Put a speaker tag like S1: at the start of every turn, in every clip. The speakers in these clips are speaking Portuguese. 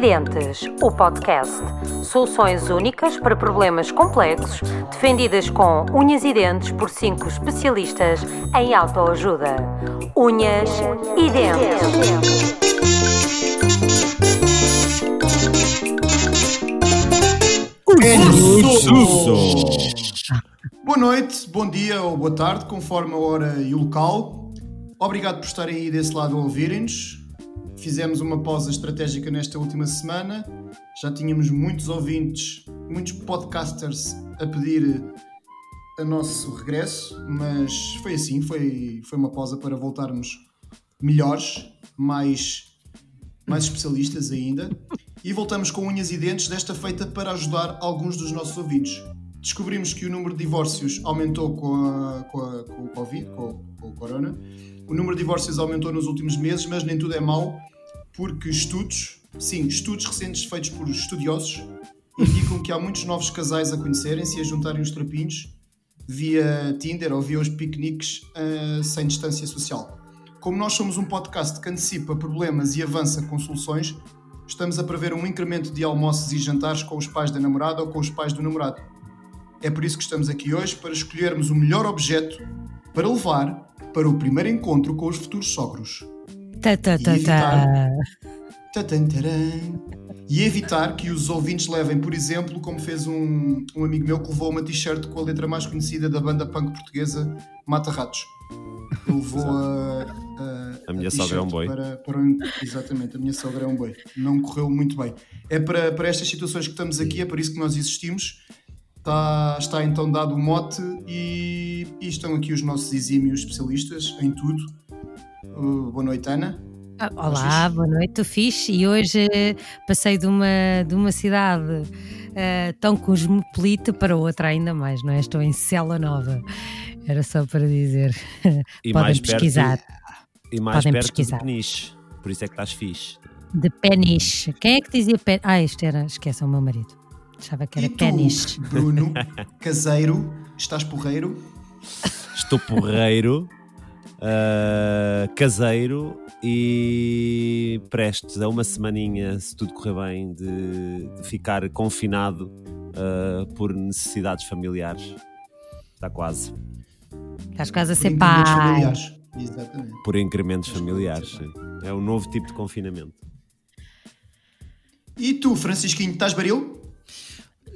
S1: e Dentes, o podcast. Soluções únicas para problemas complexos, defendidas com unhas e dentes por cinco especialistas em autoajuda. Unhas e Dentes.
S2: Boa noite, bom dia ou boa tarde, conforme a hora e o local. Obrigado por estarem aí desse lado a ouvirem-nos. Fizemos uma pausa estratégica nesta última semana. Já tínhamos muitos ouvintes, muitos podcasters a pedir a nosso regresso, mas foi assim, foi, foi uma pausa para voltarmos melhores, mais, mais especialistas ainda. E voltamos com unhas e dentes, desta feita para ajudar alguns dos nossos ouvintes. Descobrimos que o número de divórcios aumentou com, a, com, a, com o Covid, com, com o Corona. O número de divórcios aumentou nos últimos meses, mas nem tudo é mau, porque estudos, sim, estudos recentes feitos por estudiosos, indicam que há muitos novos casais a conhecerem-se e a juntarem os trapinhos via Tinder ou via os piqueniques uh, sem distância social. Como nós somos um podcast que antecipa problemas e avança com soluções, estamos a prever um incremento de almoços e jantares com os pais da namorada ou com os pais do namorado. É por isso que estamos aqui hoje para escolhermos o melhor objeto para levar para o primeiro encontro com os futuros sogros.
S3: Tá, tá,
S2: E
S3: tá,
S2: evitar-. E evitar que os ouvintes levem, por exemplo, como fez um, um amigo meu que levou uma t-shirt com a letra mais conhecida da banda punk portuguesa Mata Ratos. Ele levou a, a,
S4: A minha
S2: t-shirt
S4: sogra é um boi.
S2: Para, para um- exatamente, a minha sogra é um boi. Não correu muito bem. É para, para estas situações que estamos aqui, é por isso que nós existimos. Está, está então dado o mote e, e estão aqui os nossos exímios especialistas em tudo. Uh, boa noite, Ana.
S3: Ah, Olá, boa noite, estou fixe e hoje eh, passei de uma, de uma cidade eh, tão cosmopolita para outra ainda mais, não é? Estou em Cela Nova, era só para dizer.
S4: E
S3: Podem
S4: mais perto
S3: pesquisar.
S4: de- e mais
S3: Podem
S4: perto
S3: pesquisar.
S4: de Peniche. Por isso é que estás fixe.
S3: De peniche. Quem é que dizia peniche? Ah, isto era, esquece, é o meu marido. Achava que era
S2: e tu,
S3: peniche.
S2: Bruno, caseiro, estás porreiro?
S4: Estou porreiro, ah, caseiro e prestes a uma semaninha, se tudo correr bem, de, de ficar confinado ah, por necessidades familiares. Está quase.
S3: Estás quase a
S2: Por
S3: ser
S2: incrementos
S3: pai.
S2: familiares. Exatamente.
S4: Por incrementos familiares. É um novo tipo de confinamento.
S2: E tu, Francisquinho, estás baril?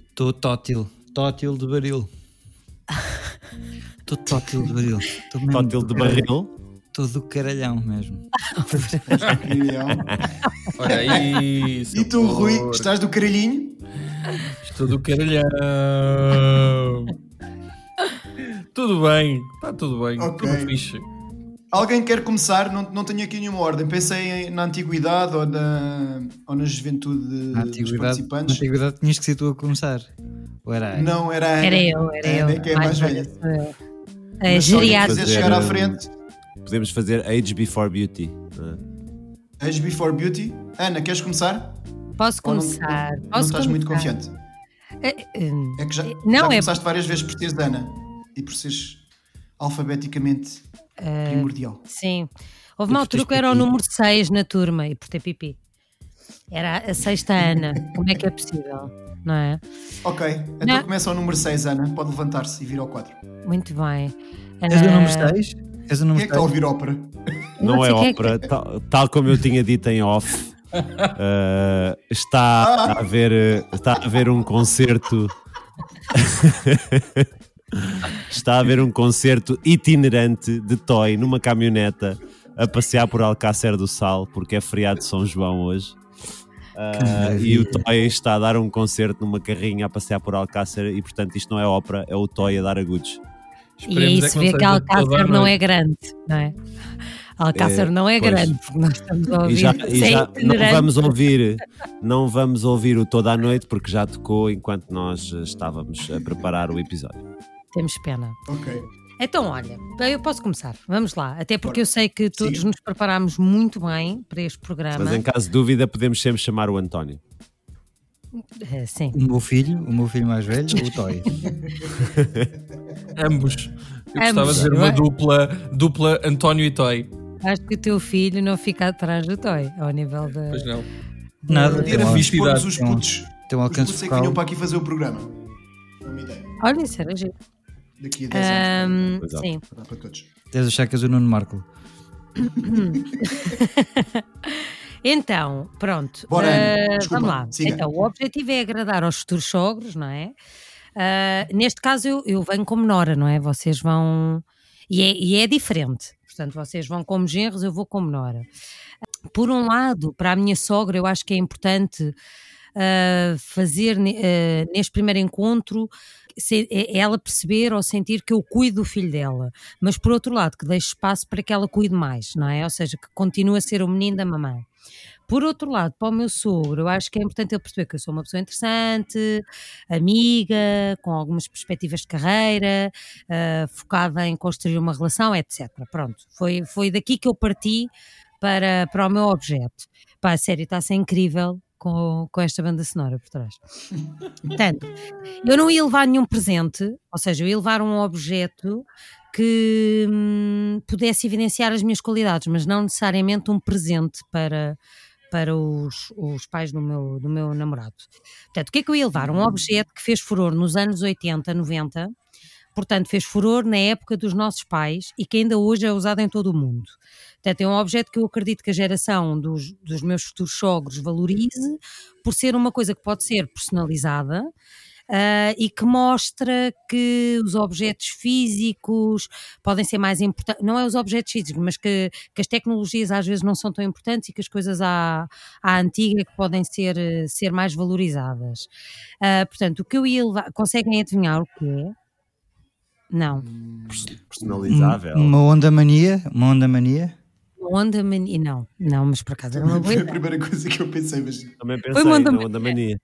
S5: Estou tótil, tótil de baril. Estou tótil de mesmo
S4: Tótil de barril.
S5: Estou do caralhão mesmo.
S6: Olha isso.
S2: e tu, Rui,
S6: porco.
S2: estás do caralhinho?
S6: Estou do caralhão. tudo bem, está tudo bem,
S2: Ok.
S6: tudo fixe.
S2: Alguém quer começar? Não, não tenho aqui nenhuma ordem. Pensei em- na antiguidade ou na, ou na juventude
S5: Na
S2: dos
S5: antiguidade, na
S2: participantes.
S5: antiguidade tinhas que ser tu a começar. Ou era
S2: Não, era a Ana.
S3: Era eu, era
S2: Ana
S3: eu.
S2: é que é mais velha.
S3: sou eu. A
S2: Mas se alguém
S3: geriátrica.
S2: quiser chegar à
S4: Fazer,
S2: frente,
S4: Podemos fazer Age Before Beauty. não é?
S2: Age Before Beauty. Ana, queres começar?
S3: Posso
S2: Ou não-
S3: começar?
S2: Não,
S3: Posso
S2: estás muito confiante.
S3: Eh, hum,
S2: É que já,
S3: Não,
S2: já
S3: é-
S2: começaste várias vezes por teres Ana e por seres alfabeticamente
S3: Eh,
S2: primordial.
S3: Sim. Houve uma altura que era o número 6 na turma e por ter pipi. Era a sexta Ana. Como é que é possível? Não é?
S2: Ok, então
S3: Não.
S2: começa ao número 6, Ana. Pode levantar-se e vir ao quadro.
S3: Muito bem.
S5: És o
S3: Ah,
S5: número 6? És o
S2: Quem é
S5: número
S2: que está a
S5: 6?
S2: ouvir ópera?
S4: Não,
S3: Não
S4: é
S3: sei quem é
S4: ópera, tal, tal como eu tinha dito em off. uh, está a haver uh, está a haver um concerto está a haver um concerto itinerante de Toy numa caminhoneta a passear por Alcácer do Sal porque é feriado de São João hoje Uh, e o Toy está a dar um concerto numa carrinha a passear por Alcácer e portanto isto não é ópera, é o Toy a dar agudos
S3: E aí se vê que Alcácer não é grande, não é? Alcácer
S4: É,
S3: não é
S4: pois.
S3: grande, porque nós estamos a
S4: E
S3: ouvir.
S4: já, e já não vamos ouvir, não vamos ouvir o toda a noite porque já tocou enquanto nós estávamos a preparar o episódio.
S3: Temos pena.
S2: Ok.
S3: Então, olha, eu posso começar. Vamos lá. Até porque
S2: Bora.
S3: eu sei que todos
S2: Siga.
S3: nos preparámos muito bem para este programa.
S4: Mas em caso de dúvida podemos sempre chamar o António.
S3: Eh, sim.
S5: O meu filho, o meu filho mais velho, o Toy.
S6: Ambos. Eu gostava
S3: Ambos,
S6: de ver
S3: não
S6: uma
S3: é?
S6: dupla, dupla António e Toy.
S3: Acho que o teu filho não fica atrás do Toy, ao nível da,
S6: Pois não.
S5: Nada,
S2: Era
S5: tem um,
S2: fixe pôrmos os putos.
S5: tem um
S2: Os
S5: alcance
S2: putos é que vinham para aqui fazer o programa. Uma ideia.
S3: Olha, isso era giro.
S2: Daqui a 10 anos.
S4: É.
S3: sim.
S2: Para dar para todos.
S5: Deves achar que és o Nuno Marco.
S3: Então, pronto.
S2: Bora. Desculpa,
S3: vamos lá.
S2: siga.
S3: Então, o objetivo é agradar aos futuros sogros, não é? Ah, neste caso, eu, eu venho como Nora, não é? Vocês vão. E é, e é diferente. Portanto, vocês vão como genros, eu vou como Nora. Por um lado, para a minha sogra, eu acho que é importante ah, fazer ah, neste primeiro encontro ela perceber ou sentir que eu cuido do filho dela, mas por outro lado, que deixe espaço para que ela cuide mais, não é? Ou seja, que continue a ser o menino da mamãe. Por outro lado, para o meu sogro, eu acho que é importante ele perceber que eu sou uma pessoa interessante, amiga, com algumas perspectivas de carreira, ah, focada em construir uma relação, etc. Pronto, foi, foi daqui que eu parti para, para o meu objeto. Pá, a sério, está a ser incrível com, com esta banda sonora por trás. Portanto, eu não ia levar nenhum presente, ou seja, eu ia levar um objeto que hum, pudesse evidenciar as minhas qualidades, mas não necessariamente um presente para, para os, os pais do meu, do meu namorado. Portanto, o que é que eu ia levar? Um objeto que fez furor nos anos 80, 90, portanto, fez furor na época dos nossos pais e que ainda hoje é usado em todo o mundo. Portanto, é um objeto que eu acredito que a geração dos, dos meus futuros sogros valorize por ser uma coisa que pode ser personalizada. ah, e que mostra que os objetos físicos podem ser mais importantes, não é os objetos físicos, mas que, que as tecnologias às vezes não são tão importantes e que as coisas à, à antiga que podem ser, ser mais valorizadas. Ah, portanto, o que eu ia levar, conseguem adivinhar o que é? Não.
S4: Personalizável.
S5: Uma onda mania, uma onda mania.
S3: Onda mania. Não, não, mas por acaso era uma boa
S2: Foi a primeira coisa que eu pensei, mas
S4: Também pensei
S3: uma onda
S4: na onda mania,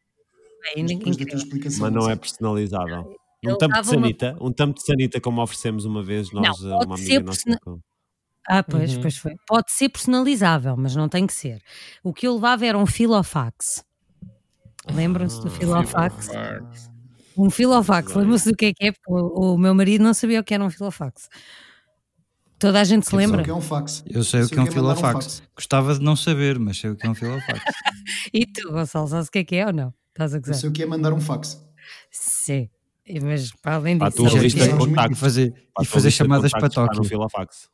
S3: incrível.
S2: explicação.
S4: mas não é personalizável. Um tampo de
S3: dava uma-
S4: sanita, um tampo de sanita como oferecemos uma vez nós
S3: Não,
S4: uma amiga nossa.
S3: persona- Ah, pois,
S6: Uhum.
S3: pois foi. Pode ser personalizável, mas não tem que ser. O que eu levava era um filofax. Lembram-se do
S4: Ah,
S3: filofax? Um filofax. Lembram-se do que é que é? Porque o, o meu marido não sabia o que era um filofax. Toda a gente se
S2: Sei
S3: lembra?
S2: o que é um fax.
S5: Eu sei o que é um filofax. Gostava de não saber, mas sei o que é um filofax.
S3: E tu, Gonçalo, sabes o que é que é ou não? Estás a
S2: Eu
S3: gozar?
S2: sei o que é mandar um fax.
S3: Sim. E- Mas para além
S4: Para a
S3: disso,
S4: tua lista de
S3: que é?
S2: muito-
S5: e
S4: contactos.
S5: fazer, e fazer chamadas para
S4: contactos
S5: Tóquio.
S4: Filofax.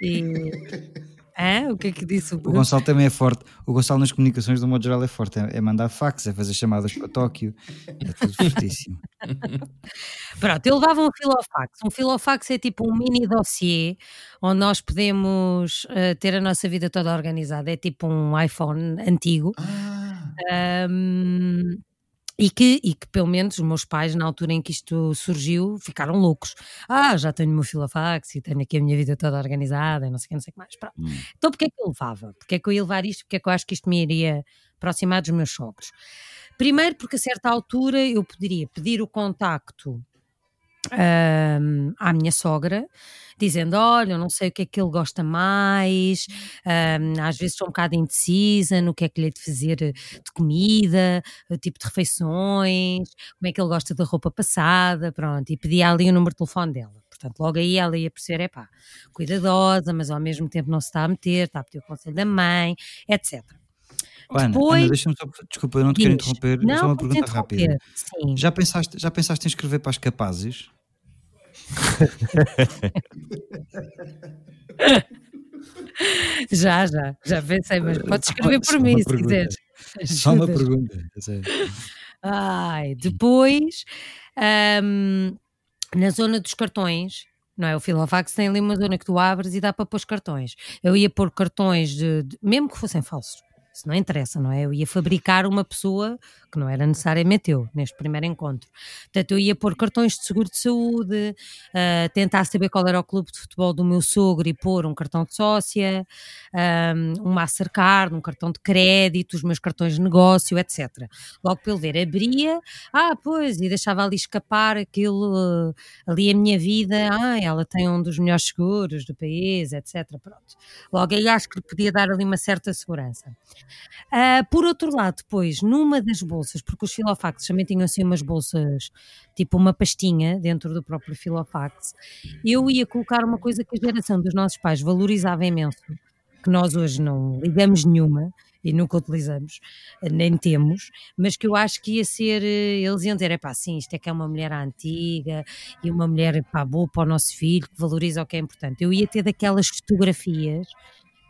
S3: E... Hã? O que é que disse o
S5: O Gonçalo também é forte. O Gonçalo nas comunicações, do modo geral, é forte. É, é mandar fax, é fazer chamadas para Tóquio. É tudo fortíssimo.
S3: Pronto, eu levava um filofax. Um filofax é tipo um mini dossiê onde nós podemos eh, ter a nossa vida toda organizada. É tipo um iPhone antigo.
S2: Ah,
S3: Ahm, e que, e que pelo menos os meus pais, na altura em que isto surgiu, ficaram loucos. Ah, já tenho o meu filofax e tenho aqui a minha vida toda organizada e não sei o que, não sei o que mais. Pronto.
S4: Hum.
S3: Então, porquê é que eu levava? Porquê é que eu ia levar isto? Porque é que eu acho que isto me iria aproximar dos meus sogros? Primeiro, porque a certa altura eu poderia pedir o contacto ahm, à minha sogra, dizendo: Olha, eu não sei o que é que ele gosta mais, ahm, às vezes estou um bocado indecisa no que é que lhe é de fazer de comida, o tipo de refeições, como é que ele gosta da roupa passada, pronto, e pedia ali o número de telefone dela. Portanto, logo aí ela ia perceber, é pá, cuidadosa, mas ao mesmo tempo não se está a meter, está a pedir o conselho da mãe, etc.
S5: Ana,
S3: Depois-
S5: Ana deixa-me só. Desculpa, eu não te quero
S3: Diz.
S5: interromper.
S3: Não,
S5: só uma pergunta rápida.
S3: Sim.
S5: Já pensaste, já pensaste em escrever para as capazes?
S3: Já, já, já pensei, mas podes escrever por mim se
S5: pergunta.
S3: quiseres.
S5: Só uma pergunta.
S3: Ai, depois, ahm, na zona dos cartões, não é? O Filofax tem ali uma zona que tu abres e dá para pôr os cartões. Eu ia pôr cartões, de, de- mesmo que fossem falsos, isso não interessa, não é? Eu ia fabricar uma pessoa que não era necessariamente eu, neste primeiro encontro. Portanto, eu ia pôr cartões de seguro de saúde, ah, tentar saber qual era o clube de futebol do meu sogro e pôr um cartão de sócia, ahm, um Mastercard, um cartão de crédito, os meus cartões de negócio, etc. Logo pelo ver, abria, ah, pois, e deixava ali escapar aquilo, eh, ali a minha vida, ah, ela tem um dos melhores seguros do país, etc. Pronto. Logo aí acho que podia dar ali uma certa segurança. Ah, por outro lado, depois, numa das bolsas, porque os filofax também tinham assim umas bolsas, tipo uma pastinha dentro do próprio filofax, eu ia colocar uma coisa que a geração dos nossos pais valorizava imenso, que nós hoje não ligamos nenhuma, e nunca utilizamos, nem temos, mas que eu acho que ia ser, eh, eles iam dizer, é pá, sim, isto é que é uma mulher antiga e uma mulher pá, boa para o nosso filho, que valoriza o que é importante. Eu ia ter daquelas fotografias,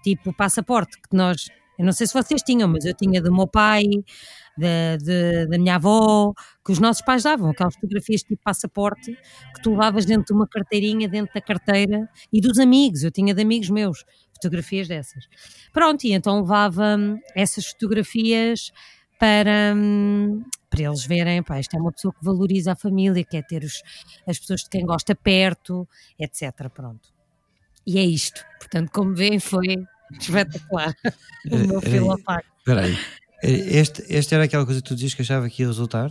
S3: tipo passaporte, que nós, eu não sei se vocês tinham, mas eu tinha do meu pai, da, de- da minha avó, que os nossos pais davam, aquelas fotografias tipo passaporte, que tu levavas dentro de uma carteirinha, dentro da carteira, e dos amigos, eu tinha de amigos meus, fotografias dessas. Pronto, e então levava hum, essas fotografias para, hum, para eles verem, pá, isto é uma pessoa que valoriza a família, quer ter os, as pessoas de quem gosta perto, etc. Pronto. E é isto. Portanto, como veem, foi espetacular o meu
S5: Eh, eh,
S3: filofax.
S5: Espera aí. Eh, Este, este era aquela coisa que tu dizias que achava que ia resultar?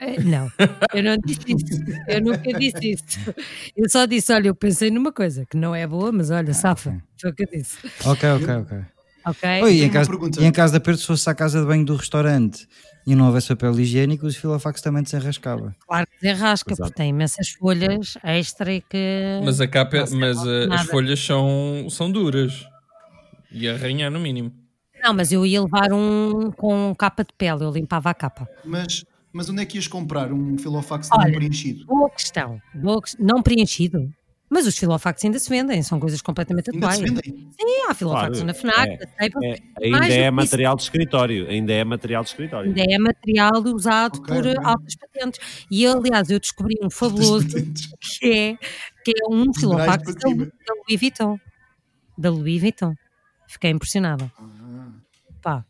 S3: Eh, Não, eu não disse isso. Eu nunca disse isso. Eu só disse: olha, eu pensei numa coisa que não é boa, mas olha, safa. Foi o que eu disse.
S5: Ok, ok, ok.
S3: Ok?
S5: Oi, e, em caso,
S2: pergunta.
S5: e em caso de aperto, se fosse à casa de banho do restaurante e não houvesse papel higiênico, os filofax também desenrascava.
S3: Claro que desenrasca,
S4: Exato.
S3: porque tem imensas folhas extra e que.
S6: Mas, a capa,
S3: se
S6: mas uh, as folhas são, são duras. E arranhar no mínimo.
S3: Não, mas eu ia levar um com capa de pele, eu limpava a capa.
S2: Mas, mas onde é que ias comprar um filofax não
S3: Olha,
S2: preenchido?
S3: Boa questão. Boa Não preenchido. Mas os filofax ainda se vendem, são coisas completamente
S2: Ainda
S3: atuais.
S2: se vendem?
S3: Sim, há filofax
S4: Claro,
S3: na FNAC,
S4: é.
S3: na
S4: É, ainda é material de escritório. Ainda é material de escritório.
S3: ainda é material usado
S2: Ok,
S3: por
S2: ok.
S3: uh, altas patentes. E aliás, eu descobri um fabuloso que é, que é um filofax da Louis Vuitton. Da Louis Vuitton. Fiquei impressionada.
S2: Ah,
S3: Pá,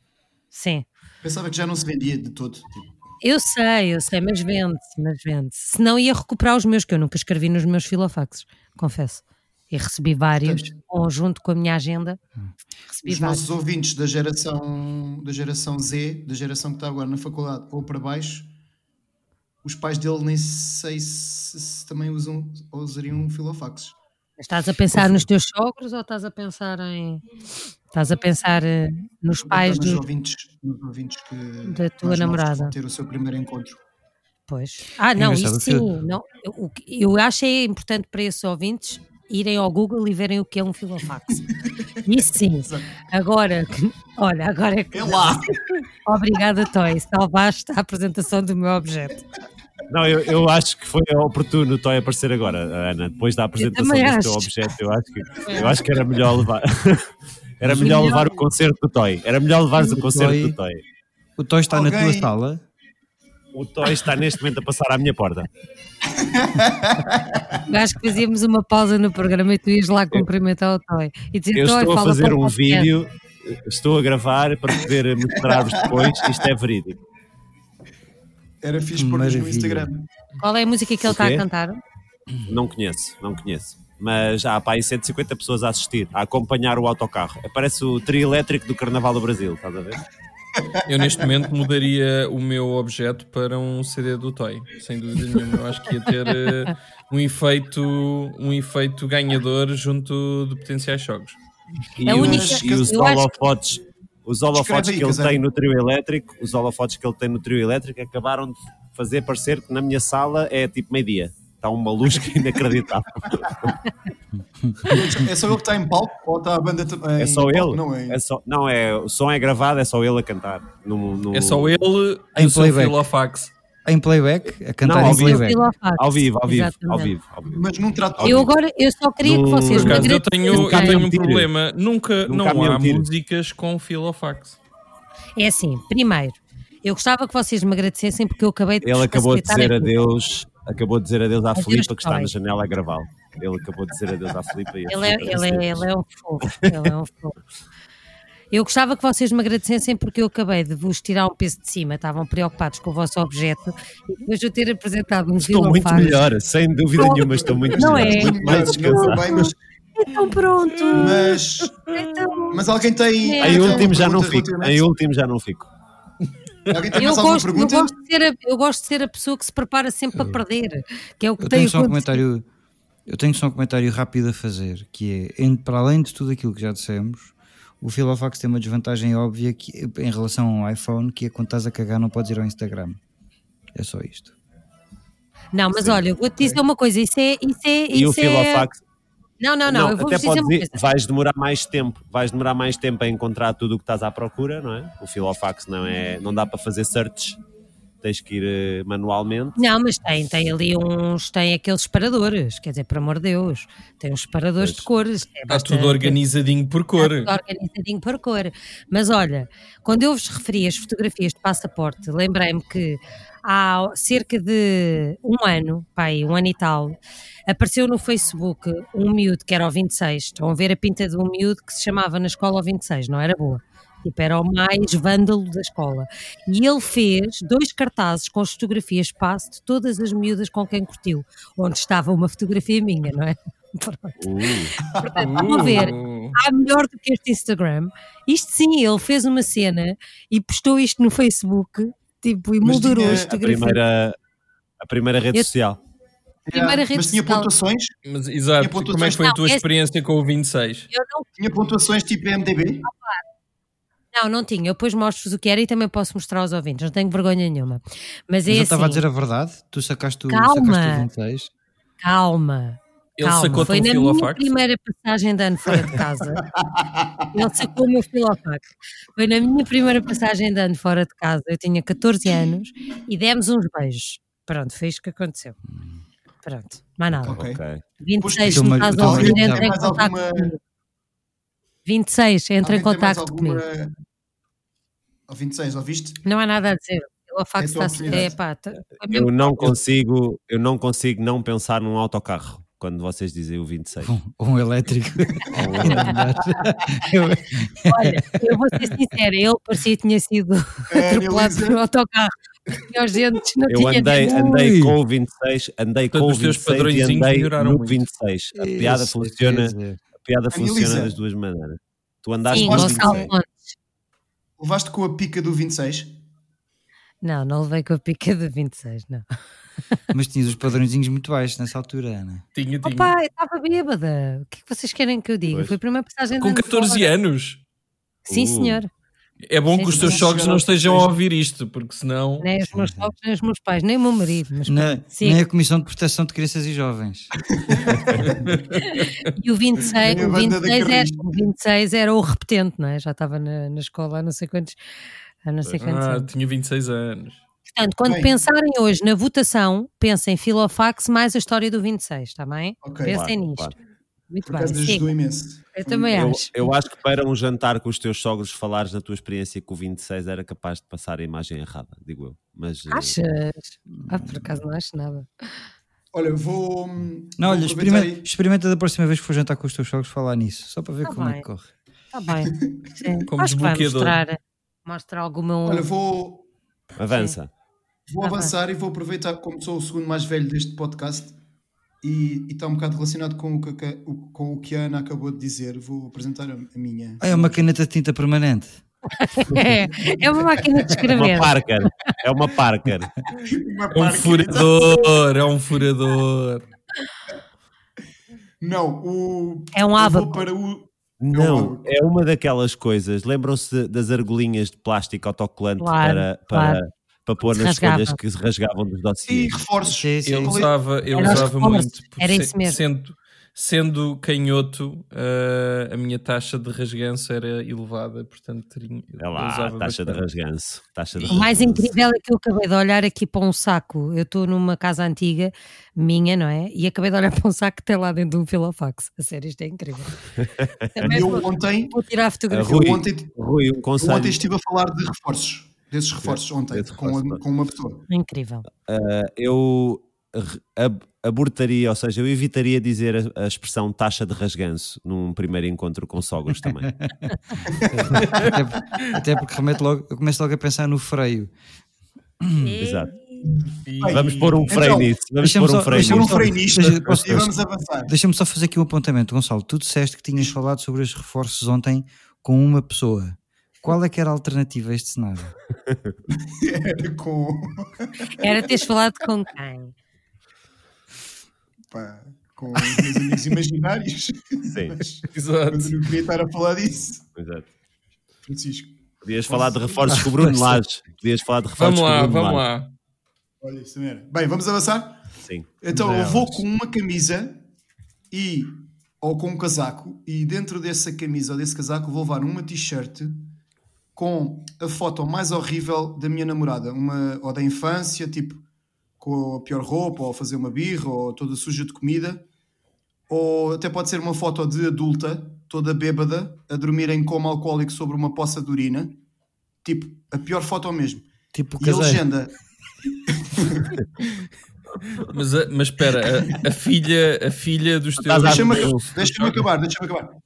S3: sim.
S2: pensava que já não se vendia de todo. Tipo,
S3: Eu sei, eu sei, mas vende-se, mas vende-se. Se não ia recuperar os meus, que eu nunca escrevi nos meus filofaxes, confesso. E recebi vários, conjunto com a minha agenda. Recebi
S2: os
S3: vários.
S2: nossos ouvintes da geração, da geração Z, da geração que está agora na faculdade ou para baixo, os pais dele nem sei se, se também usam, usariam filofax.
S3: Estás a pensar nos teus sogros ou estás a pensar em. Estás a pensar eh, nos pais
S2: nos
S3: dos.
S2: ouvintes, nos ouvintes que
S3: da tua namorada.
S2: vão ter o seu primeiro encontro.
S3: Pois. Ah, não,
S5: engraçado
S3: isso
S5: que-
S3: sim. Não, eu, eu acho é importante para esses ouvintes irem ao Google e verem o que é um filofax. Isso sim. Agora, que- olha, agora é que.
S2: É lá!
S3: Obrigada, Toy. Salvaste a apresentação do meu objeto.
S4: Não, eu, eu acho que foi oportuno o Toy aparecer agora, Ana. Depois da apresentação deste teu objeto, eu acho que, eu acho que era melhor levar. Era melhor levar o concerto do Toy. Era melhor levares o concerto do Toy.
S5: O Toy está na tua
S2: Alguém-
S5: sala.
S4: O Toy está neste momento a passar à minha porta.
S3: Eu acho que fazíamos uma pausa no programa e tu ias lá cumprimentar o Toy. E dizer,
S4: Eu
S3: Toy,
S4: estou a fazer
S3: o
S4: um
S3: podcast.
S4: vídeo, estou a gravar para poder mostrar-vos depois. Isto é verídico.
S2: Era fixe pôr no. Instagram.
S3: Qual é a música que ele está a cantar?
S4: Não conheço, não conheço. Mas há pá, aí 150 pessoas a assistir, a acompanhar o autocarro. Parece o trio elétrico do Carnaval do Brasil, estás a ver?
S6: Eu neste momento mudaria o meu objeto para um CD do Toy, sem dúvida nenhuma. Eu acho que ia ter eh, um efeito, um efeito ganhador junto de potenciais jogos.
S4: E
S3: A
S4: os,
S3: única-
S4: e os holofotes, os holofotes
S2: aí,
S4: que ele tem no trio elétrico, os holofotes que ele tem no trio elétrico acabaram de fazer parecer que na minha sala é tipo meio-dia. Está uma luz que é inacreditável.
S2: É só ele que está em palco ou está a banda também?
S4: É só ele.
S2: Não é?
S4: É só, não, é, o som é gravado, é só ele a cantar. No, no-
S6: É só ele
S5: Em
S6: e o seu
S5: playback.
S6: filofax.
S5: Em playback, a cantar
S4: Não, ao
S5: em
S4: vivo.
S5: playback.
S4: Ao vivo, ao vivo, ao vivo. Ao vivo.
S2: Mas num trato
S3: Eu agora, eu só queria que vocês me
S6: acaso, eu
S3: agradecessem.
S6: tenho, eu tenho um problema. Nunca,
S4: Nunca
S6: não há músicas com filofax.
S3: É assim, primeiro, eu gostava que vocês me agradecessem porque eu acabei de
S4: Ele acabou de dizer adeus, acabou de dizer adeus à
S3: Adeus,
S4: Filipa que está na janela a gravá-lo. Ele acabou de dizer adeus à Filipa e a
S3: Ele é, ele, é, ele é um fofo. Ele é um fofo. Eu gostava que vocês me agradecessem porque eu acabei de vos tirar um peso de cima, estavam preocupados com o vosso objeto e depois de eu ter apresentado um
S4: Estou muito
S3: filofax.
S4: melhor, sem dúvida nenhuma, estou muito
S3: Não
S4: melhor.
S3: é?
S4: Muito mais descansado.
S2: Bem, mas,
S3: Então pronto.
S2: mas,
S3: Então,
S2: mas alguém tem.
S3: É.
S4: Em último já não fico. Em último já não fico.
S3: Eu, gosto, eu, gosto de ser a, eu gosto de ser a pessoa que se prepara sempre para perder, que é o que
S5: Eu
S3: tem
S5: tenho só um comentário. Eu tenho só um comentário rápido a fazer, que é, para além de tudo aquilo que já dissemos, o Filofax tem uma desvantagem óbvia que, em relação ao iPhone, que é quando estás a cagar não podes ir ao Instagram. É só isto.
S3: Não, mas olha, eu vou-te dizer uma coisa, isso é. Isso é,
S4: E o
S3: isso é
S4: Filofax,
S3: Não, não, não, eu vou
S4: até
S3: dizer coisa.
S4: vais demorar mais tempo, vais demorar mais tempo a encontrar tudo o que estás à procura, não é? O Filofax não é, não dá para fazer search, tens que ir eh, manualmente.
S3: Não, mas tem, tem ali uns, tem aqueles separadores, quer dizer, por amor de Deus, tem uns separadores
S4: Pois.
S3: de cores. é
S6: Está tudo organizadinho por cor.
S3: Está tudo organizadinho por cor. Mas olha, quando eu vos referi as fotografias de passaporte, lembrei-me que há cerca de um ano, pai, um ano e tal, apareceu no Facebook um miúdo que era o 26. Estão a ver a pinta de um miúdo que se chamava na escola o 26, não era boa. Tipo, era o mais vândalo da escola. E ele fez dois cartazes com as fotografias passe de todas as miúdas com quem curtiu, onde estava uma fotografia minha, não é? Pronto.
S4: Uh,
S3: Portanto, vão ver,
S6: Uh,
S3: há melhor do que este Instagram. Isto sim, ele fez uma cena e postou isto no Facebook, tipo, e moldurou as
S2: a
S4: a,
S3: fotografias.
S4: primeira, a primeira rede
S3: Eu-
S4: social.
S3: primeira rede
S2: Mas tinha
S3: social.
S2: pontuações?
S6: mas exato,
S2: Tinha pontuações-
S6: como é que foi a tua
S3: esse-
S6: experiência com o 26?
S3: Eu não,
S2: Tinha pontuações tipo MDB?
S3: Não, não tinha. Eu depois mostro-vos o que era e também posso mostrar aos ouvintes, não tenho vergonha nenhuma. Mas
S5: Mas
S3: é
S5: eu
S3: assim,
S5: estava a dizer a verdade, tu sacaste o,
S3: Calma.
S5: sacaste o 26.
S3: calma.
S6: Ele
S3: calma.
S6: sacou-te
S3: Foi
S6: um
S3: na minha
S6: filofax?
S3: primeira passagem de ano fora de casa. Ele sacou o meu filofax. Foi na minha primeira passagem de ano fora de casa. Eu tinha 14 anos e demos uns beijos. Pronto, foi isto que aconteceu. Pronto, mais nada.
S2: Ok.
S4: Ok.
S3: 26, se me estás a ouvir, entra em contato
S2: alguma-
S3: comigo. 26, entra em
S2: Alguém
S3: contacto
S2: alguma-
S3: comigo.
S2: Ao 26, ouviste?
S3: Não há nada a dizer. O fax
S2: É a tua
S3: está. É, pá, tá- é
S4: Eu
S3: mesmo-
S4: não consigo, eu não consigo não pensar num autocarro quando vocês dizem o 26.
S5: Um, um elétrico.
S3: Olha, eu vou ser sincera, ele parecia que tinha sido
S2: É,
S3: atropelado por um autocarro. Tinha os dentes, não
S4: Eu
S3: tinha
S4: andei, andei com o 26, andei
S6: Portanto,
S4: com o
S6: os teus
S4: 26 e andei no
S6: muito.
S4: 26. A piada
S5: Isso,
S4: funciona, a piada funciona das duas maneiras. Tu andaste
S3: Sim,
S4: com o
S2: Gosto-
S3: Gonçalo
S4: 26.
S3: Fontes.
S2: Levaste com a pica do 26?
S3: Não, não levei com a pica de 26, não.
S5: Mas tinhas os padrõezinhos muito baixos nessa altura, Ana.
S6: Tinha, tinha.
S3: Opa, eu estava bêbada. O que é que vocês querem que eu diga?
S4: Pois.
S3: Foi a primeira passagem de
S6: Com
S3: ano
S6: 14
S3: fora.
S6: anos.
S3: Sim,
S4: Uh.
S3: senhor.
S6: É bom que os teus sogros não estejam a ouvir isto, porque senão.
S3: Nem os meus sogros, nem os meus pais, nem o meu marido. Mas
S5: Na, nem a Comissão de Proteção de Crianças e Jovens.
S3: E o 26,
S2: Nem a
S3: o
S2: banda da
S3: 26, era,
S2: Carris.
S3: o 26 era o repetente, não é? Já estava na, na escola há não sei quantos, há não sei quantos
S6: Ah,
S3: anos.
S6: tinha 26 anos.
S3: Portanto, quando
S2: Bem.
S3: pensarem hoje na votação, pensem Filofax mais a história do 26, está bem?
S2: Ok.
S3: Pensem
S4: Claro,
S3: nisto.
S4: claro.
S3: Muito
S2: Por
S3: bem,
S2: imenso.
S3: Eu também
S4: Eu,
S3: acho.
S4: eu acho que para um jantar com os teus sogros falares na tua experiência com o 26 era capaz de passar a imagem errada, digo eu. Mas, eh,
S3: Achas? Ah, por acaso não acho nada.
S2: Olha, eu vou.
S5: Não, olha,
S2: vou
S5: experimenta, experimenta da próxima vez que for jantar com os teus jogos falar nisso, só para ver
S3: Tá
S5: como é
S3: bem.
S5: que corre.
S3: Está bem. Sim.
S6: Como
S3: acho que vai
S6: desbloqueador.
S3: mostrar, mostrar alguma.
S2: Olha, vou,
S4: avança.
S2: vou
S3: Ah, vai.
S2: avançar e vou aproveitar, como sou o segundo mais velho deste podcast e está um bocado relacionado com o, que, com o que a Ana acabou de dizer, vou apresentar a, a minha.
S5: Ah, é uma caneta de tinta permanente.
S3: É, é uma máquina de
S4: É uma
S3: escrever.
S4: Parker. É uma Parker.
S2: Uma
S6: É um
S2: Parker.
S6: furador, é um furador.
S2: Não, o.
S3: É um ábaco.
S2: para o.
S4: Não, é uma daquelas coisas. Lembram-se das argolinhas de plástico autocolante
S3: Claro,
S4: para, para,
S3: claro.
S4: Para pôr
S3: Se
S4: nas
S3: rasgava.
S4: folhas que se rasgavam dos
S2: E
S4: dossiês.
S2: reforços.
S5: Sim, sim.
S6: Eu usava, eu
S3: Era
S6: usava muito. porque
S3: era isso mesmo.
S6: Sendo, sendo canhoto, eh, a minha taxa de rasganço era elevada, portanto teria,
S4: É
S6: eu
S4: lá,
S6: usava
S4: taxa de rasganço. Taxa de
S3: O mais
S4: rasganço.
S3: incrível é que eu acabei de olhar aqui para um saco. Eu estou numa casa antiga, minha, não é? E acabei de olhar para um saco que tem lá dentro um filofax. A sério, isto é incrível. Também
S2: Eu
S3: vou,
S2: ontem,
S3: vou tirar a
S4: Ah,
S3: fotografia.
S4: Rui,
S2: eu ontem,
S4: Rui, um
S2: eu
S4: conselho.
S2: ontem estive a falar de reforços. Desses reforços ontem, com, a- com uma pessoa.
S3: Incrível.
S4: eu re- ab- abortaria, ou seja, eu evitaria dizer a, a expressão taxa de rasganço num primeiro encontro com sogros também.
S5: até, até porque remete logo, eu começo logo a pensar no freio.
S4: Exato.
S6: E-
S4: Vamos pôr um freio
S2: Então,
S4: nisso. Vamos pôr um freio
S2: um
S4: nisso.
S5: Deixa-
S2: freio e vamos avançar.
S5: Deixa-me só fazer aqui um apontamento, Gonçalo. Tu disseste que tinhas falado sobre os reforços ontem com uma pessoa. Qual é que era a alternativa a este cenário?
S2: Era com.
S3: Era teres falado com quem?
S2: pá, com os meus amigos imaginários.
S4: Sim.
S2: Mas,
S6: Exato.
S2: mas eu não queria estar a falar disso.
S4: Exato.
S2: Francisco,
S4: Podias falar de reforços com o Bruno Lage. Podias falar de reforços
S6: Vamos lá,
S4: com o Bruno
S6: vamos
S4: Lage.
S6: lá.
S2: olha isso também era. Bem, vamos avançar?
S4: Sim.
S2: Então
S5: Vamos
S2: eu vou com uma camisa e ou com um casaco e dentro dessa camisa ou desse casaco vou levar uma t-shirt com a foto mais horrível da minha namorada, uma ou da infância, tipo com a pior roupa, ou a fazer uma birra, ou toda suja de comida, ou até pode ser uma foto de adulta, toda bêbada, a dormir em coma alcoólico sobre uma poça de urina, tipo a pior foto mesmo.
S5: Tipo
S2: E a legenda,
S6: Mas, a- mas espera, a, a filha, a filha dos teus.
S2: Deixa-me
S6: amigos-
S2: deixa acabar, deixa-me acabar.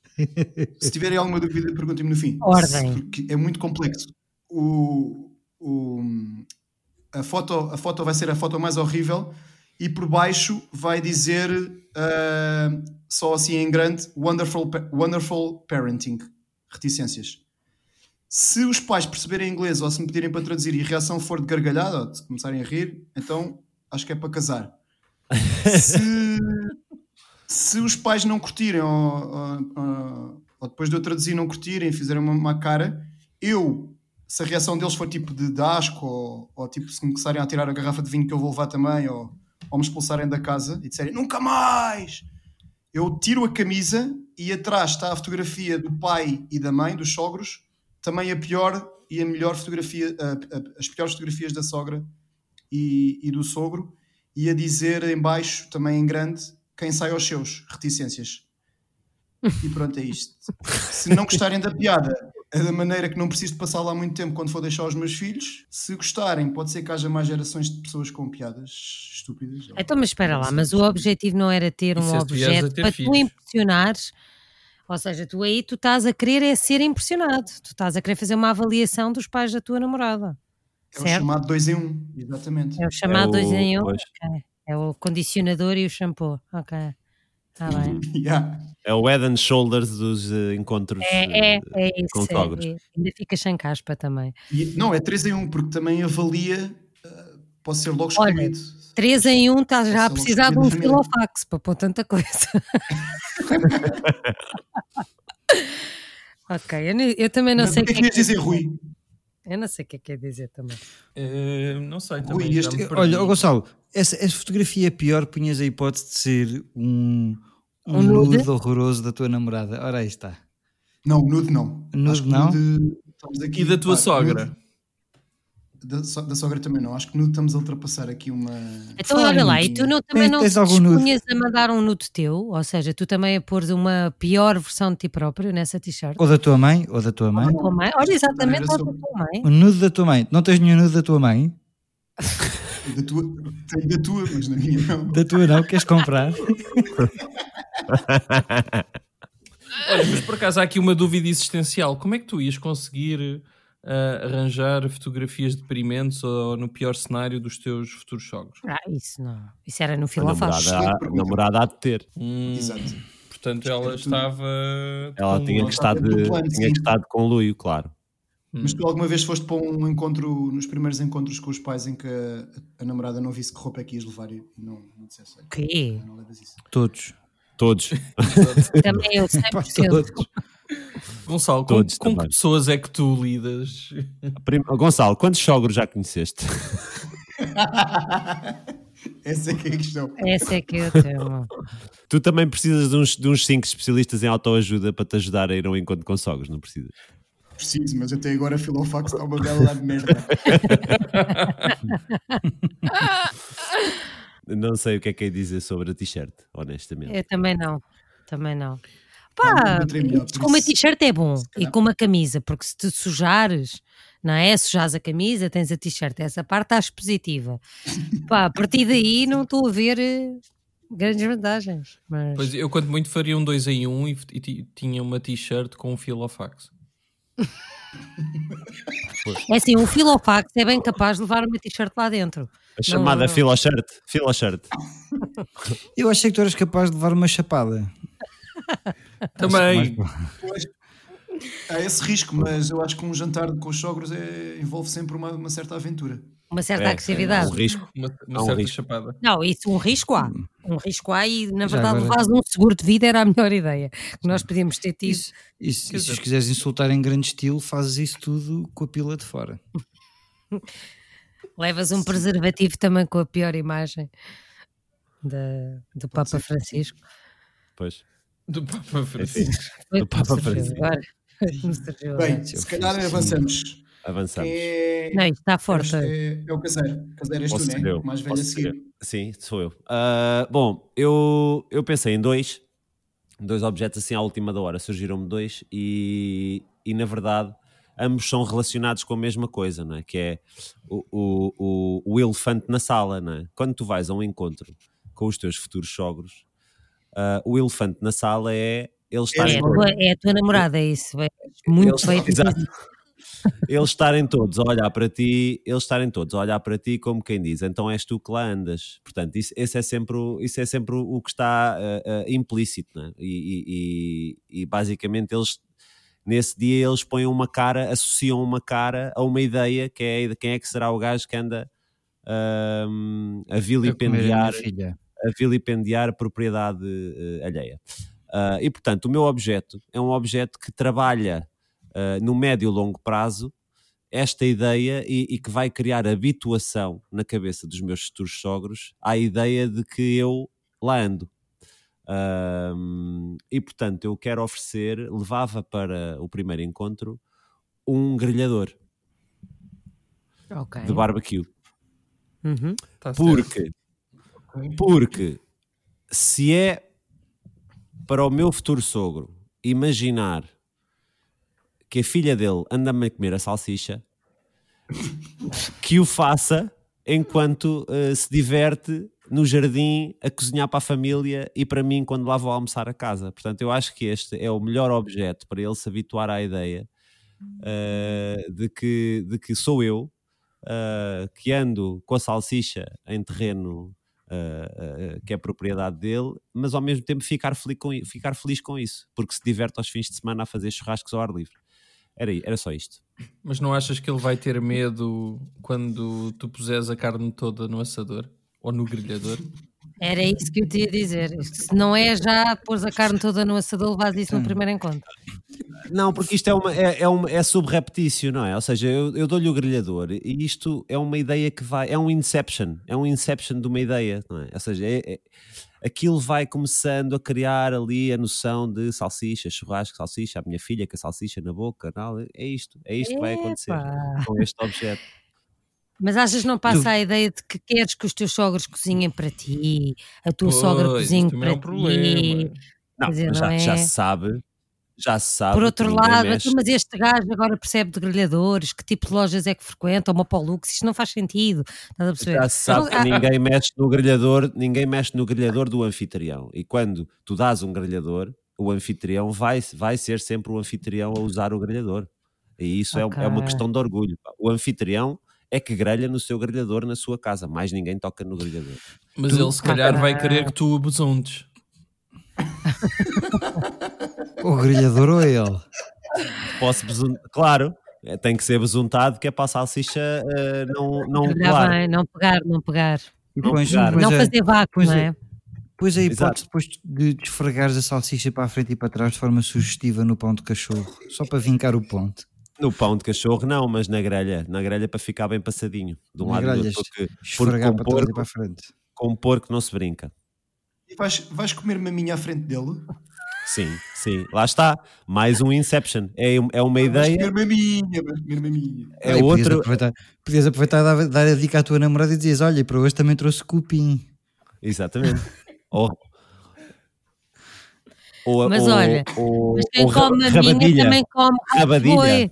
S2: Se tiverem alguma dúvida, perguntem-me no fim.
S3: Ordem.
S2: Porque é muito complexo. O, o- a, foto, a foto vai ser a foto mais horrível e por baixo vai dizer ah, só assim em grande wonderful, wonderful parenting. Reticências. Se os pais perceberem inglês ou se me pedirem para traduzir e a reação for de gargalhada ou de começarem a rir, então acho que é para casar. Se, se os pais não curtirem ou, ou- ou- depois de eu traduzir não curtirem, fizerem uma, uma cara, eu, se a reação deles for tipo de, de asco ou, ou tipo se me começarem a tirar a garrafa de vinho que eu vou levar também ou, ou me expulsarem da casa e disserem nunca mais, eu tiro a camisa e atrás está a fotografia do pai e da mãe, dos sogros, também a pior e a melhor fotografia, a- a- as piores fotografias da sogra e, e do sogro, e a dizer em baixo, também em grande, quem sai aos seus, reticências. E pronto, é isto. Se não gostarem da piada, é da maneira que não preciso de passar lá muito tempo quando for deixar os meus filhos. Se gostarem, pode ser que haja mais gerações de pessoas com piadas estúpidas.
S3: Então, mas espera lá, mas o objetivo não era ter um
S6: tu a
S3: objeto
S6: ter
S3: para tu
S6: filhos?
S3: impressionares. Ou seja, tu aí tu estás a querer é ser impressionado. Tu estás a querer fazer uma avaliação dos pais da tua namorada.
S2: É o
S3: certo?
S2: chamado 2 em 1, um, exatamente.
S3: É o chamado
S4: É o-
S3: dois em um.
S4: pois.
S3: É o condicionador e o shampoo. Ok. Está bem.
S2: Yeah.
S4: É o head and shoulders dos eh, encontros.
S3: É, é,
S4: eh,
S3: é
S4: com
S3: isso. é,
S4: sogros.
S3: é. Ainda fica sem caspa também.
S2: E- não, é 3 em 1, um, porque também avalia, ah, pode ser logo excluído.
S3: 3 em 1 estás já a
S2: é
S3: precisar de um filofax para pôr tanta coisa. ok, eu, eu também não
S2: Mas
S3: sei
S2: o que é que ias dizer, Rui?
S3: Eu não sei o que é que quer dizer também.
S6: Eh, não sei, também. já
S2: este-
S6: perdi.
S5: Olha, Gonçalo, essa, essa fotografia pior punhas a hipótese de ser um, um,
S3: Um nude?
S5: nude horroroso da tua namorada. Ora aí está.
S2: Não, nude não.
S5: Nude
S2: Acho
S5: não?
S2: nude- estamos aqui-
S6: E da tua
S2: pá,
S6: sogra?
S2: nude- Da, da sogra também não. Acho que nude estamos a ultrapassar aqui uma.
S3: Então, olha lá, e tu não, também
S5: Tens-
S3: não
S5: tens
S3: te dispunhas a mandar um nude teu? Ou seja, tu também a pôr uma pior versão de ti próprio nessa t-shirt?
S5: Ou da tua mãe, ou da tua mãe.
S3: Da tua mãe? Olha, exatamente, ou da tua mãe.
S5: O nude da tua mãe. Não tens nenhum nude da tua mãe?
S2: Da tua, da tua, mas na minha não.
S5: Da tua não? Queres comprar?
S6: Olha, mas por acaso há aqui uma dúvida existencial. Como é que tu ias conseguir ah, arranjar fotografias deprimentes ou, no pior cenário, dos teus futuros sogros?
S3: Ah, isso não. Isso era no
S4: A
S3: filofax.
S4: namorada, há- a namorada há de ter.
S6: Hum,
S2: Exato.
S6: Portanto, ela estava.
S4: Ela
S6: com-
S4: tinha que estar de,
S2: plano,
S4: tinha que estar de conluio, claro.
S2: Mas tu alguma vez foste para um encontro, nos primeiros encontros com os pais, em que a, a namorada não visse que roupa é que ias levar e não, não dissesse, olha,
S3: O quê?
S2: não levas isso.
S5: Todos.
S4: Todos.
S3: Também eu,
S5: Pá,
S3: 100%.
S5: todos.
S6: Gonçalo, com, com que pessoas é que tu lidas?
S4: Prim- Gonçalo, quantos sogros já conheceste?
S2: Essa é que é a questão.
S3: Essa é que eu tenho.
S4: Tu também precisas de uns, de uns cinco especialistas em autoajuda para te ajudar a ir a um encontro com sogros, não precisas?
S2: Preciso, mas até agora a Filofax está uma bela de merda.
S4: Não sei o que é que é dizer sobre a t-shirt, honestamente.
S3: Eu também não. Também não. Pá, com uma t-shirt é bom e com uma camisa, porque se te sujares, não é? Sujares a camisa, tens a t-shirt, essa parte acho positiva. Pá, a partir daí não estou a ver eh, grandes vantagens. Mas
S6: Pois eu, quanto muito, faria um 2 em 1 um e, e ti- tinha uma t-shirt com um filofax.
S3: é assim, um filofax é bem capaz de levar uma t-shirt lá dentro.
S4: A chamada
S3: não.
S4: filo-shirt. Filo-shirt.
S5: Eu achei que tu eras capaz de levar uma chapada.
S6: Também.
S2: Há esse risco, mas eu acho que um jantar com os sogros é, envolve sempre uma, uma certa aventura.
S3: Uma certa
S4: É,
S3: agressividade.
S4: É um risco.
S6: Uma, uma
S4: Há um
S6: certa
S4: risco.
S6: chapada.
S3: Não, isso um risco há. Um risco há e na
S5: Já
S3: verdade
S5: agora-
S3: levares um seguro de vida era a melhor ideia que nós podíamos ter tido.
S5: Isso, isso, e se os quiseres insultar em grande estilo, fazes isso tudo com a pila de fora.
S3: Levas um preservativo também com a pior imagem da- do Papa Francisco.
S4: Pois.
S6: Do Papa Francisco.
S4: Do Papa Francisco.
S2: Bem, se calhar avançamos.
S4: Avançamos.
S2: É,
S3: Não, está forte.
S2: é, é o caseiro. Caseiro és
S4: Posso
S2: tu,
S4: ser
S2: né?
S4: eu?
S2: Mais velho a seguir.
S4: Sim, sou eu. Ah, bom, eu, eu pensei em dois, dois objetos assim à última da hora. Surgiram-me dois e, e na verdade ambos são relacionados com a mesma coisa, não é? Que é o, o, o, o elefante na sala, não é? Quando tu vais a um encontro com os teus futuros sogros, ah, o elefante na sala é eles
S3: É,
S4: estarem
S3: a
S4: todos-
S3: é a tua namorada, é isso. É muito
S4: eles,
S3: feito.
S4: exato. eles estarem todos a olhar para ti, eles estarem todos a olhar para ti como quem diz, então és tu que lá andas. Portanto, isso, esse é sempre, o- isso é sempre o o que está ah, ah, implícito, né? e, e, e- e basicamente eles nesse dia eles põem uma cara, associam uma cara a uma ideia que é a de quem é que será o gajo que anda ahm, a
S5: comer a minha
S4: vilipendiar
S5: filha.
S4: A vilipendiar a propriedade eh, alheia. Ah, e portanto, o meu objeto é um objeto que trabalha ah, no médio e longo prazo esta ideia e, e que vai criar habituação na cabeça dos meus futuros sogros à ideia de que eu lá ando. Ahm, e portanto, eu quero oferecer, levava para o primeiro encontro um grelhador
S3: Ok.
S4: de barbecue.
S3: Uhum.
S6: Tá.
S4: Porque, porque se é para o meu futuro sogro imaginar que a filha dele anda-me a comer a salsicha, que o faça enquanto eh, se diverte no jardim a cozinhar para a família e para mim quando lá vou almoçar a casa. Portanto, eu acho que este é o melhor objeto para ele se habituar à ideia eh, de, que, de que sou eu uh, que ando com a salsicha em terreno uh, que é propriedade dele, mas ao mesmo tempo ficar feliz, com, ficar feliz com isso, porque se diverte aos fins de semana a fazer churrascos ao ar livre. Era, era só isto.
S6: Mas não achas que ele vai ter medo quando tu puseres a carne toda no assador? Ou no grelhador?
S3: Era isso que eu te ia dizer. Se não é já pôs a carne toda no assador, levas isso no primeiro encontro.
S4: Não, porque isto é, uma, é, é, uma, é subreptício, não é? Ou seja, eu, eu dou-lhe o grelhador e isto é uma ideia que vai. É um inception, é um inception de uma ideia, não é? Ou seja, é, é- aquilo vai começando a criar ali a noção de salsicha, churrasco, salsicha, a minha filha com a salsicha na boca, não, é isto, é isto que vai acontecer com este objeto.
S3: Mas achas que não passa a ideia de que queres que os teus sogros cozinhem para ti, a tua sogra
S6: Pois, também
S3: para
S6: é um problema.
S3: ti?
S4: Não,
S3: dizer,
S4: já,
S3: não
S4: já
S3: é-
S4: se sabe, já se sabe.
S3: Por outro lado,
S4: mexe-
S3: então, mas este gajo agora percebe de grelhadores, que tipo de lojas é que frequenta, uma Pollux, isto não faz sentido. Estás a perceber?
S4: Já se sabe que
S3: ah,
S4: ninguém mexe no grelhador, ninguém mexe no grelhador do anfitrião. E quando tu dás um grelhador, o anfitrião vai, vai ser sempre o anfitrião a usar o grelhador. E isso é,
S3: Ok.
S4: é uma questão de orgulho. O anfitrião é que grelha no seu grelhador na sua casa, mais ninguém toca no grelhador.
S6: Mas ele se calhar vai querer que tu o besuntes.
S5: O grelhador ou ele?
S4: Posso besun- claro, é, tem que ser besuntado, que é para a salsicha eh, não, não
S3: grelhar
S4: colar.
S3: bem, não pegar, não pegar.
S4: Não
S5: pões-
S4: pegar.
S3: não
S5: a-
S3: fazer vácuo,
S5: pois
S3: não
S5: é.
S3: é?
S5: Pois a hipótese depois de desfregares a salsicha para a frente e para trás de forma sugestiva no pão de cachorro, só para vincar o ponto.
S4: No pão de cachorro não, mas na grelha, na grelha para ficar bem passadinho, de um
S5: Na
S4: lado e do
S5: grelha,
S4: outro, porque, porque
S5: Esfregar
S4: com,
S5: para e
S4: porco,
S5: para a frente.
S4: com porco não se brinca.
S2: E vais, vais comer maminha à frente dele?
S4: Sim, sim, lá está. Mais um Inception. É, é uma
S2: Vais
S4: ideia,
S2: comer maminha, vais comer maminha.
S4: é
S5: podias
S4: outro.
S5: aproveitar, podias aproveitar e dar, dar a dica à tua namorada e dizias: Olha, para hoje também trouxe cupim.
S4: Exatamente. Ou, ou,
S3: Mas
S4: ou-
S3: olha,
S4: ou-
S3: Mas quem come a minha
S4: rabadilha.
S3: também come de
S4: Rabadilha.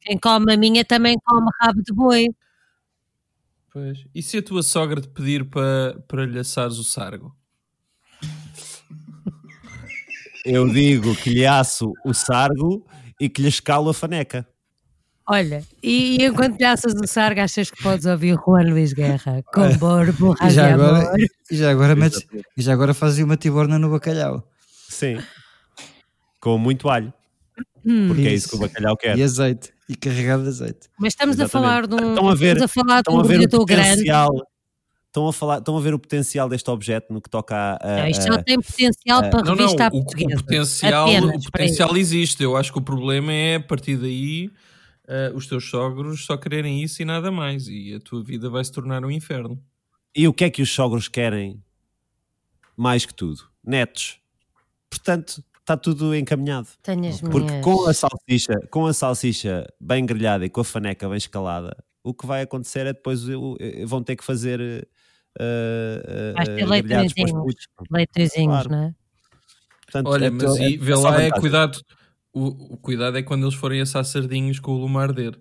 S3: Quem come a minha também come rabo de boi.
S6: Pois. E se a tua sogra te pedir para, para lhe assares o sargo?
S4: Eu digo que lhe aço o sargo e que lhe escalo a faneca.
S3: Olha, e, e enquanto lhe assas o sargo, achas que podes ouvir Juan Luís Guerra com borbo,
S5: E já agora,
S3: amor.
S5: e já agora, metes, e já agora fazes uma tiborna no bacalhau.
S4: Sim. Com muito alho. Porque é isso que o bacalhau quer.
S5: E azeite. E carregado de azeite.
S3: Mas estamos a
S4: Exatamente.
S3: falar de um,
S4: Estão a ver-
S3: estamos a falar de um
S4: a ver o
S3: grande.
S4: potencial. Estão a, falar, estão a ver o potencial deste objeto no que toca a. a-
S3: Não, isto
S4: a-
S3: só tem potencial para
S6: Não, não,
S3: revista à
S6: o, o
S3: portuguesa.
S6: potencial,
S3: Apenas
S6: o potencial existe. Eu acho que o problema é a partir daí eh, os teus sogros só quererem isso e nada mais. E a tua vida vai se tornar um inferno.
S4: E o que é que os sogros querem mais que tudo? Netos. Portanto, está tudo encaminhado.
S3: Tenho as
S4: Porque
S3: minhas.
S4: com a salsicha, com a salsicha bem grelhada e com a faneca bem escalada, o que vai acontecer é depois vão ter que fazer uh, uh,
S3: Vais ter leitõezinhos.
S4: Claro.
S3: não é?
S4: Portanto,
S6: Olha,
S4: é
S6: mas aí,
S4: é
S6: vê lá, é cuidado. O, o cuidado é quando eles forem assar sardinhos com o lume a arder.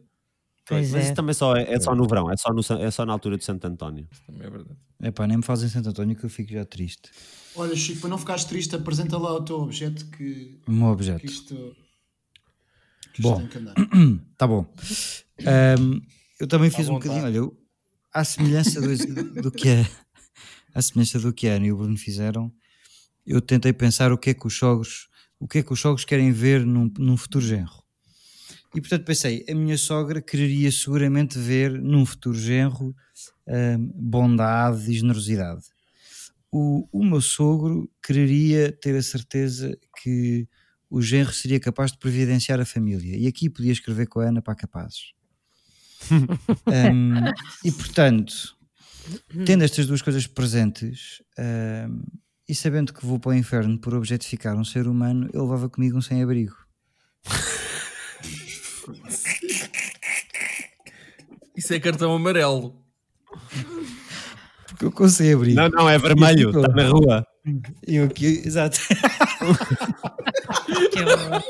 S3: Pois
S4: Mas
S3: é.
S4: isso também só é, é só no verão, é só, no, é só na altura de Santo António.
S6: Também é verdade.
S5: Epá, nem me fazem Santo António que eu fico já triste.
S2: Olha, Chico, para não ficares triste, apresenta lá o teu objeto que,
S5: O meu
S2: que
S5: objeto.
S2: isto, que isto
S5: Bom.
S2: tem que andar.
S5: Tá bom. Ahm, eu também fiz
S6: À
S5: um
S6: vontade.
S5: bocadinho, olha, eu, à semelhança do, do que é, à semelhança do que a Ana e o Bruno fizeram, eu tentei pensar o que é que os sogros, o que é que os sogros querem ver num, num futuro genro. E portanto pensei, a minha sogra quereria seguramente ver num futuro genro ahm, bondade e generosidade. O, o meu sogro quereria ter a certeza que o genro seria capaz de providenciar a família. E aqui podia escrever com a Ana para capazes. Um, e portanto, tendo estas duas coisas presentes um, e sabendo que vou para o inferno por objetificar um ser humano, eu levava comigo um sem-abrigo.
S6: Isso é cartão amarelo.
S5: Porque eu com sem-abrigo.
S4: Não, não, é vermelho, está na rua.
S5: Eu aqui, exato.
S3: Que horror.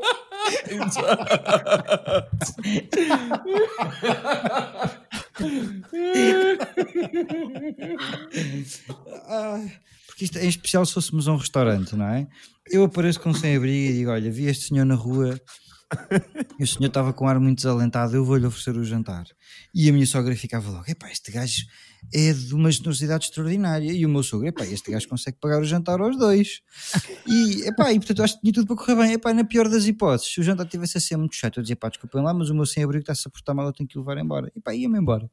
S5: Ai, porque isto em especial se fôssemos a um restaurante, não é? Eu apareço com sem-abrigo e digo: Olha, vi este senhor na rua e o senhor estava com um ar muito desalentado, eu vou-lhe oferecer o jantar. E a minha sogra ficava logo: Epá, este gajo é de uma generosidade extraordinária. E o meu sogro: Epá, este gajo consegue pagar o jantar aos dois. E, epá, e portanto eu acho que tinha tudo para correr bem. Epá, na pior das hipóteses, se o jantar tivesse a ser muito chato, eu dizia: Pá, desculpem lá, mas o meu sem-abrigo está-se a portar mal, eu tenho que o levar embora. Epá, ia-me embora.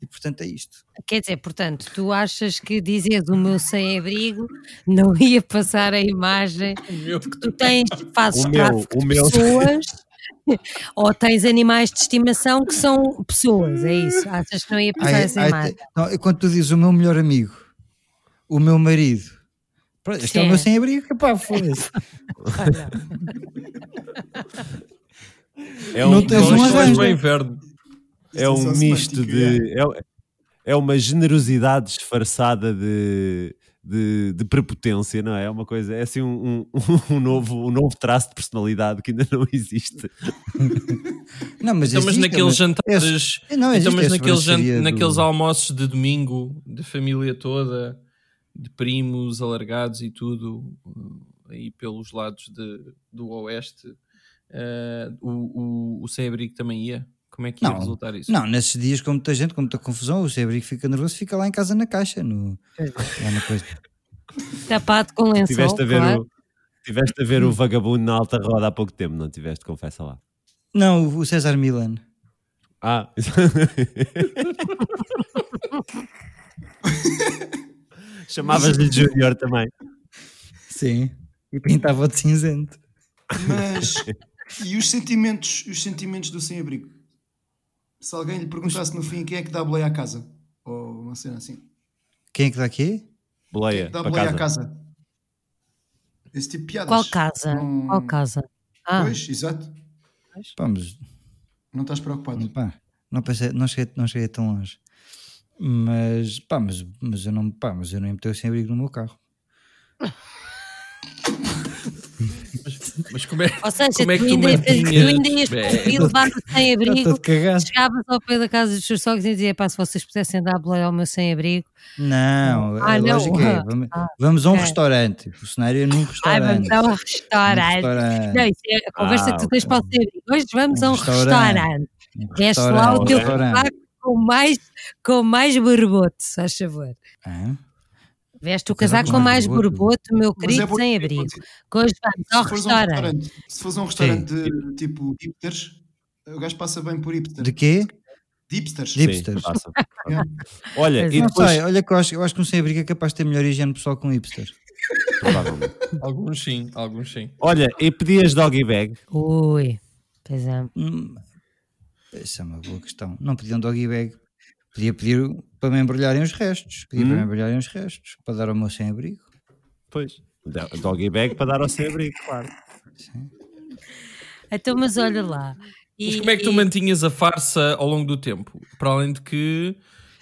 S5: E portanto é isto.
S3: Quer dizer, portanto, tu achas que dizer do meu sem-abrigo não ia passar a imagem
S6: Meu,
S3: que tu tens, fazes
S4: O meu-
S3: tráfico
S4: o
S3: de
S4: meu-
S3: pessoas ou tens animais de estimação que são pessoas, é isso? Achas que não ia passar
S5: Ai,
S3: essa
S5: ai,
S3: imagem?
S5: não, é quando tu dizes o meu melhor amigo, o meu marido, pronto, este é o
S3: Sim.
S5: meu sem-abrigo, pá, foda-se.
S4: É
S5: Não
S4: um,
S5: tens
S6: Nós
S5: um arranjo.
S6: o inferno.
S4: é um
S2: é só
S4: misto de. É, é uma generosidade disfarçada de, de, de prepotência, não é? É uma coisa, é assim um, um, um novo, um novo traço de personalidade que ainda não existe.
S5: Não, mas
S6: Então, mas naqueles
S5: mas-
S6: jantares.
S5: é- não,
S6: então,
S5: existe
S6: mas
S5: a
S6: naqueles, jan-
S5: sobranceria do-
S6: naqueles almoços de domingo, de família toda, de primos alargados e tudo, uh, aí pelos lados de, do Oeste, uh, o, o, o sem-abrigo também ia? Como é que ia
S5: Não,
S6: resultar isso?
S5: Não, nesses dias com muita gente, com muita confusão, o sem-abrigo fica nervoso, fica lá em casa na caixa, no, lá na coisa.
S3: tapado com lençol,
S4: Tiveste a ver,
S3: claro.
S4: o, tiveste a ver o vagabundo na alta roda há pouco tempo, não tiveste? Confessa lá.
S5: Não, o César Milan.
S4: Ah, chamavas-lhe Júnior também.
S5: Sim. E pintava de cinzento.
S2: Mas e os sentimentos, os sentimentos do sem-abrigo? Se alguém lhe perguntasse no fim quem é que dá boleia à casa, ou uma cena assim,
S5: Quem é que dá aqui?
S2: quem é
S4: Boleia,
S2: que dá
S4: para
S2: boleia
S4: casa.
S2: à casa? Esse tipo de piadas.
S3: Qual casa?
S2: Não-
S3: Qual casa? Ah,
S2: Pois, exato.
S5: Pá, mas
S2: Não estás preocupado.
S5: Pá, não, pensei, não, cheguei, não cheguei tão longe. Mas, pá, mas, mas, eu não, pá, mas eu não ia meter o sem-abrigo no meu carro.
S6: Mas como é,
S3: ou seja,
S6: como é
S3: tu,
S6: que tu
S3: ainda, tu
S6: mantinhas?
S3: ainda ias conseguir levar o sem-abrigo,
S5: todo cagado.
S3: chegavas ao pé da casa dos seus sogros e dizia, pá, se vocês pudessem dar boleia ao meu sem-abrigo,
S5: Não,
S3: Ah,
S5: a
S3: não.
S5: lógica é, vamos, vamos a um
S3: ok.
S5: restaurante. O cenário é num
S3: ai,
S5: restaurante.
S3: vamos a um restaurante.
S5: restaurante.
S3: Não, isso é a conversa
S4: Ah,
S3: que tu tens para o sem-abrigo. Hoje vamos a um
S5: restaurante.
S3: restaurante.
S5: Um
S3: Veste lá o teu
S5: um
S3: casaco com mais, com mais borbote, se faz favor.
S5: Hã?
S3: Veste o
S5: O casaco
S3: com mais
S5: borbote,
S3: meu
S2: é
S3: querido
S2: bom-
S3: sem abrigo. Que hoje vamos ao
S2: um
S3: restaurante.
S2: se fores a um restaurante de, tipo hipsters, o gajo passa bem por hipster.
S5: De quê?
S2: De hipsters.
S5: De- Hipsters.
S4: Sim.
S2: É.
S4: Olha, e
S3: é.
S4: Depois,
S5: sei, olha que eu acho, eu acho que um sem-abrigo é capaz de ter melhor higiene pessoal que um hipster.
S4: provavelmente.
S6: Alguns sim, alguns sim.
S4: Olha, e pedias doggy bag?
S3: Ui, pois é.
S5: Hum, Essa é uma boa questão. Não pediam doggy bag. Podia pedir para me embrulharem os restos. Para
S4: Hum.
S5: me embrulharem os restos. Para dar ao meu sem-abrigo.
S4: Pois. Do- Doggy bag para dar ao sem abrigo, claro.
S3: Então, mas olha lá.
S6: Mas
S3: E-
S6: como é que tu
S3: e-
S6: mantinhas a farsa ao longo do tempo? Para além de que.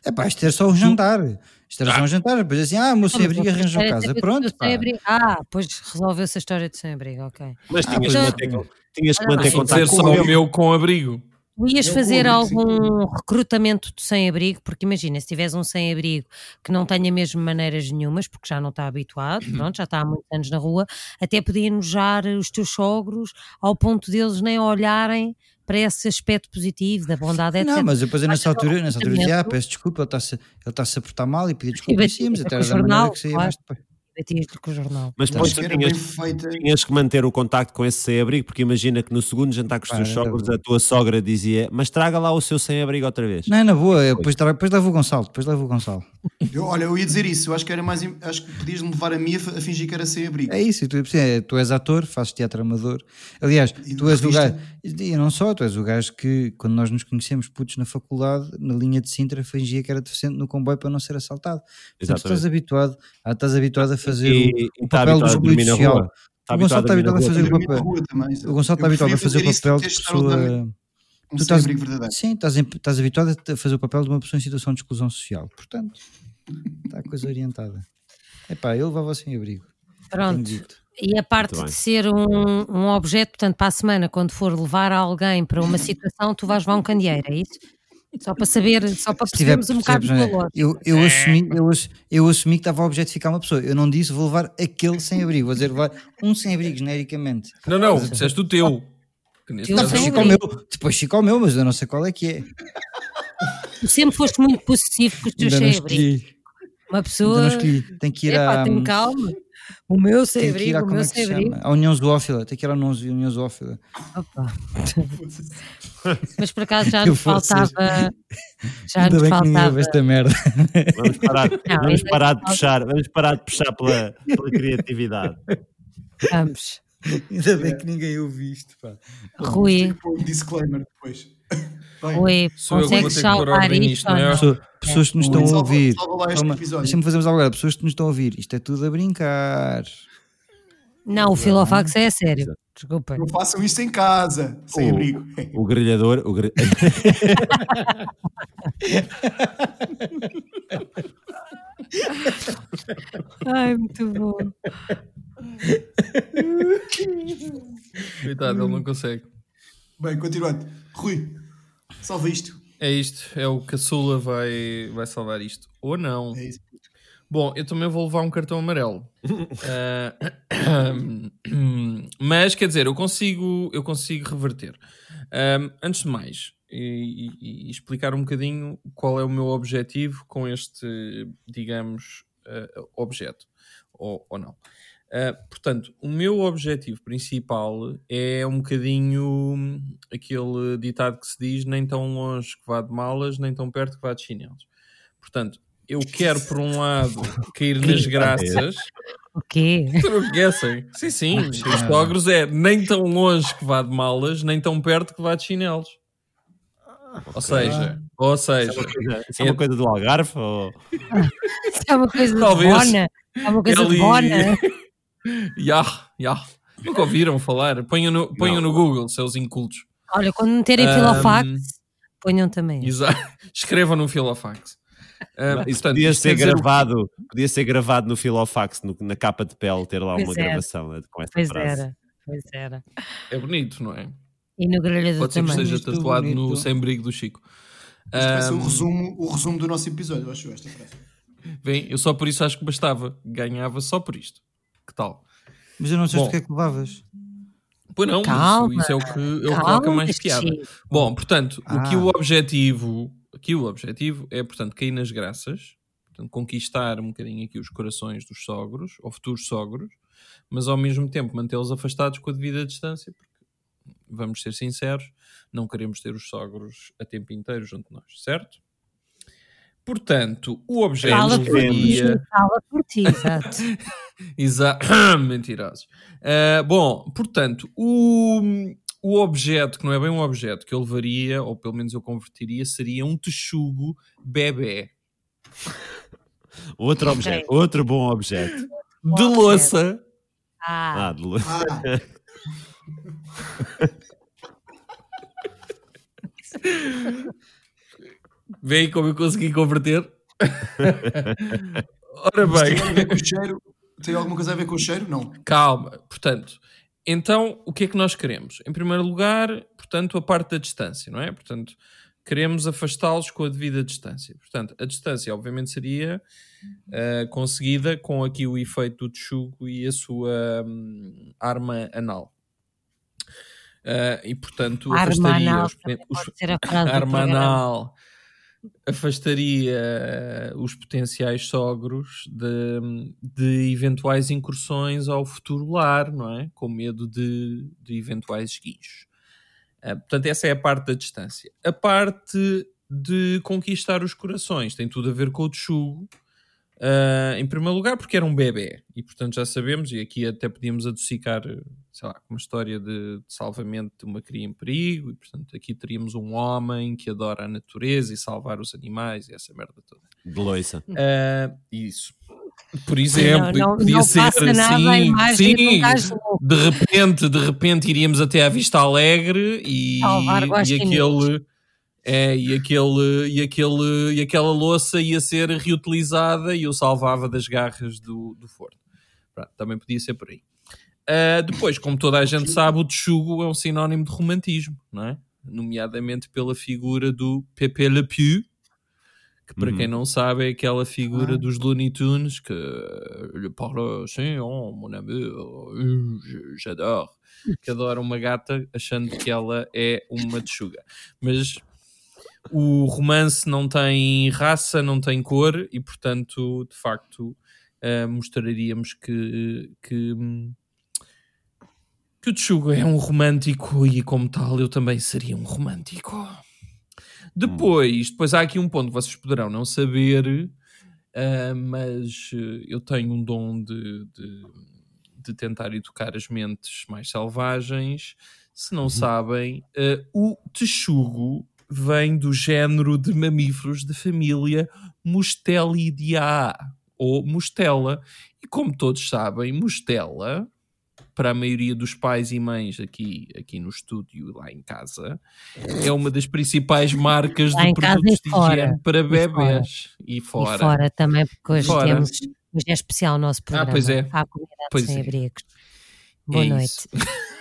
S5: É pá, isto era só um jantar. Isto era só um jantar. Depois assim, ah, o meu
S3: Ah,
S5: sem-abrigo
S3: mas
S5: arranjou
S3: era
S5: casa. Pronto, pá.
S3: sem-abrigo. Ah, pois resolveu-se a história de sem-abrigo, ok.
S4: Mas tinhas,
S5: pois
S4: que manter, tinhas que manter
S3: sim,
S4: contato
S6: ser
S4: com
S6: o meu com abrigo.
S3: Ias
S2: Eu
S3: fazer
S2: sim.
S3: algum recrutamento de sem-abrigo, porque imagina, se tiveres um sem-abrigo que não tenha mesmo maneiras nenhumas, porque já não está habituado, pronto, já está há muitos anos na rua, até podia enojar os teus sogros ao ponto deles nem olharem para esse aspecto positivo da bondade, etc.
S5: Não, mas depois eu nessa
S3: Mas
S5: altura, nessa altura dizia, ah, peço desculpa, ele está-se ele está-se a portar mal e pedir desculpa cima,
S3: batia
S5: até era da maneira que saía mais depois.
S3: Batias-lhe com o jornal.
S4: Mas depois tu
S2: bem
S4: tinhas,
S2: feita.
S4: tinhas que manter o contacto com esse sem-abrigo, porque imagina que no segundo jantar com os teus
S5: era
S4: sogros, a tua sogra dizia: Mas traga lá o seu sem-abrigo outra vez.
S5: Não, é na boa, eu depois, depois levo o Gonçalo, depois levo o Gonçalo.
S2: Eu, olha, eu ia dizer isso. Eu acho que era mais. Acho que podias me levar a mim a, fingir que era sem abrigo.
S5: É isso, e tu, é, tu és ator, fazes teatro amador. Aliás,
S2: E
S5: tu és o gajo, e não só, tu és o gajo que, quando nós nos conhecemos putos na faculdade, na linha de Sintra, fingia que era deficiente no comboio para não ser assaltado. Portanto, tu estás habituado, ah, estás habituado a fazer
S4: E-
S5: o, o papel do
S4: habituado a dormir
S5: excluído
S4: na
S5: social.
S4: rua. Está
S5: O Gonçalo está
S4: habituado a
S5: fazer o papel. O Gonçalo está habituado a fazer o papel de pessoa. Tu estás-. Sim, estás, estás habituado a fazer o papel de uma pessoa em situação de exclusão social. Portanto, está a coisa orientada. Epá, eu levava sem abrigo. Tenho
S3: Pronto. E a parte de ser um, um objeto, portanto, para a semana, quando for levar alguém para uma situação, tu vais levar um candeeiro, é isso? Só para saber, só para
S5: Se tiver-
S3: percebermos um bocado
S5: não é?
S3: valor.
S5: Eu, eu, assumi, eu, eu assumi que estava a objetificar uma pessoa. Eu não disse vou levar aquele sem abrigo, vou dizer levar um sem abrigo genericamente.
S6: Não, não, disseste o teu. É o
S5: Fica
S3: abrigo.
S5: meu, depois fica ao meu, mas eu não sei qual é que é.
S3: Tu sempre foste muito possessivo com os teus sem-abrigo.
S5: escolhi.
S3: Uma pessoa.
S5: Tem que ir
S3: Epá,
S5: à.
S3: tem calma. O meu
S5: à
S3: o meu
S5: é que se
S3: sem-abrigo.
S5: chama? À União Zoófila. Tem que ir à União Zoófila.
S3: Opa. Mas por acaso já nos faltava. Já
S5: Ainda
S3: nos
S5: bem que ninguém
S3: faltava.
S5: ouve esta merda.
S4: Vamos parar,
S3: Não,
S4: vamos parar de puxar, vamos parar de puxar pela, pela criatividade.
S3: Vamos.
S5: Ainda bem que ninguém ouve isto. Pá.
S3: Rui,
S2: Um disclaimer depois.
S6: Sou
S3: consegues
S6: pôr
S3: salvar isto?
S6: não é?
S5: Pessoa- Pessoas que nos estão a ouvir. Deixa-me fazer agora. Pessoas que nos estão a ouvir. Isto é tudo a brincar.
S3: Não, o Filofax é a sério. Desculpa.
S2: não façam isto em casa, sem
S4: Oh.
S2: abrigo.
S4: O grelhador, o gre-
S3: Ai, muito bom.
S6: Coitado, ele não consegue.
S2: Bem, continuando. Rui, salva isto.
S6: É isto, é o Caçula vai, vai salvar isto. Ou não.
S2: É isso.
S6: Bom, eu também vou levar um cartão amarelo. Ah, mas quer dizer, eu consigo, eu consigo reverter. Ah, antes de mais, e, e- e explicar um bocadinho qual é o meu objetivo com este, digamos, ah, objeto. Ou, ou não. Ah, portanto, o meu objetivo principal é um bocadinho hum, aquele ditado que se diz: nem tão longe que vá de malas, nem tão perto que vá de chinelos. Portanto, eu quero, por um lado, cair nas graças.
S3: O quê?
S6: Tu não conhecem? Sim, sim. Os sogros é nem tão longe que vá de malas, nem tão perto que vá de chinelos. Ou seja, ou seja,
S4: Isso é uma coisa do Algarve? Ou...
S3: Isso é uma coisa
S6: Talvez.
S3: de bona. É uma coisa
S6: Ali-
S3: de bona.
S6: Ya, ya. Nunca ouviram falar? Ponham no, ponham no Google, seus incultos.
S3: Olha, quando meterem
S6: Ahm,
S3: Filofax, ponham também.
S6: Exato. Escrevam no Filofax. Ah,
S4: Isso
S6: portanto,
S4: podia ser
S6: dizer o-
S4: gravado, podia ser gravado no Filofax, no- na capa de pele, ter lá
S3: Pois
S4: uma
S3: era.
S4: gravação né, com esta
S3: Pois
S4: frase.
S3: era. Pois era.
S6: É bonito, não é?
S3: E no grelhador
S6: Pode ser que esteja
S5: Isto
S6: tatuado no
S5: bonito.
S6: sem-brigo do Chico.
S2: Isto vai ser o resumo, o resumo do nosso episódio, eu acho esta frase.
S6: Bem, eu só por isso acho que bastava. Ganhava só por isto. Que tal?
S5: Mas eu não sei o que é que levavas.
S6: Pois não,
S3: Calma,
S6: isso é o que, é o que coloca mais piada. Bom, portanto, aqui
S5: Ah.
S6: o objetivo, aqui o objetivo é, portanto, cair nas graças, portanto, conquistar um bocadinho aqui os corações dos sogros, ou futuros sogros, mas ao mesmo tempo mantê-los afastados com a devida distância, porque, vamos ser sinceros, não queremos ter os sogros a tempo inteiro junto de nós, certo? Portanto, o objeto
S3: Fala por ti.
S6: seria...
S3: Fala por ti, exato.
S6: Exato. Mentirosos. Ah, bom, portanto, o, o objeto, que não é bem um objeto, que eu levaria, ou pelo menos eu converteria, seria um texugo bebê.
S4: Outro objeto, outro bom objeto.
S6: De louça.
S3: Ah,
S4: Ah, de luz.
S2: Ah,
S6: Vê aí como eu consegui converter. Ora
S2: Tem
S6: bem,
S2: a ver com o cheiro? Tem alguma coisa a ver com o cheiro? Não.
S6: calma. Portanto, então o que é que nós queremos? Em primeiro lugar, portanto, a parte da distância, não é? Portanto, queremos afastá-los com a devida distância. Portanto, a distância, obviamente, seria eh, conseguida com aqui o efeito do tchugo e a sua hum, arma anal. Eh, e portanto,
S3: Arma
S6: afastaria
S3: anal
S6: os, os- arma anal afastaria eh, os potenciais sogros de, de eventuais incursões ao futuro lar, não é? Com medo de, de eventuais esguichos. Ah, portanto, essa é a parte da distância. A parte de conquistar os corações tem tudo a ver com o tchugo. Ah, em primeiro lugar, porque era um bebê, e portanto já sabemos, e aqui até podíamos adocicar, sei lá, uma história de, de salvamento de uma cria em perigo, e portanto aqui teríamos um homem que adora a natureza e salvar os animais e essa merda toda.
S4: De loiça.
S6: Ah, isso. Por exemplo,
S3: não, não,
S6: podia
S3: não
S6: ser
S3: passa nada a
S6: assim,
S3: imagem de um
S6: sim, de repente, de repente iríamos até à Vista Alegre e,
S3: Salvar
S6: e aquele é, e aquele e aquele e aquela louça ia ser reutilizada e eu salvava das garras do, do forno. Pronto, também podia ser por aí. Ah, depois, como toda a gente sabe, o tchugo é um sinónimo de romantismo, não é? Nomeadamente pela figura do Pepe Le Pew, que para
S4: Uhum.
S6: quem não sabe é aquela figura
S2: Ah.
S6: dos Looney Tunes que lhe parle assim, oh mon ami, oh, je- j'adore, que adora uma gata achando que ela é uma tchuga. Mas o romance não tem raça, não tem cor e portanto, de facto, eh, mostraríamos que, que, que o Tchugo é um romântico e como tal eu também seria um romântico. Depois, depois há aqui um ponto que vocês poderão não saber, ah, mas eh, eu tenho um dom de, de, de tentar educar as mentes mais selvagens. Se não sabem, eh, o texugo vem do género de mamíferos da família Mustelidae, ou Mustela. E como todos sabem, Mustela, para a maioria dos pais e mães aqui, aqui no estúdio e lá em casa, é uma das principais marcas de
S3: em casa
S6: produtos
S3: e
S6: de
S3: fora.
S6: higiene para bebés. E fora.
S3: E fora também, porque hoje
S6: Fora.
S3: temos. Hoje é especial o nosso programa.
S6: pois é.
S3: À comunidade
S6: Pois
S3: sem
S6: é.
S3: abrigos. Boa
S6: É
S3: noite.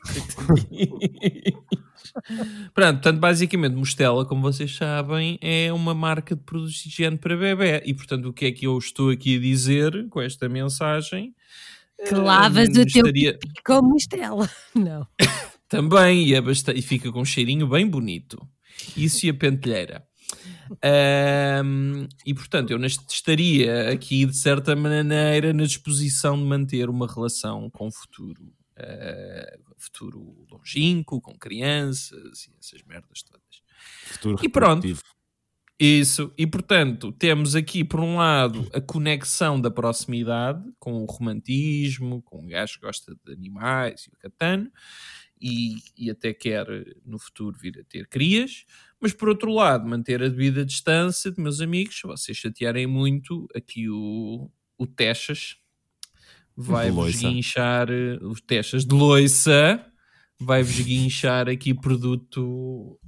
S6: Pronto, portanto, basicamente, Mostela, como vocês sabem, é uma marca de produtos de higiene para bebê. E, portanto, o que é que eu estou aqui a dizer com esta mensagem?
S3: Que lavas o teu pipi como Estela. Não.
S6: Também, e, é basta- e fica com um cheirinho bem bonito. Isso e a pentelheira. Ahm, e portanto, eu estaria aqui de certa maneira na disposição de manter uma relação com o futuro, ah, futuro longínquo, com crianças e essas merdas todas.
S4: Futuro
S6: E pronto. Isso, e portanto, temos aqui por um lado a conexão da proximidade com o romantismo, com o gajo que gosta de animais e o catano, e, e até quer no futuro vir a ter crias, mas por outro lado, manter a devida distância de meus amigos, se vocês chatearem muito, aqui o, o Texas vai-vos guinchar, eh, os Texas de loiça, vai-vos guinchar aqui produto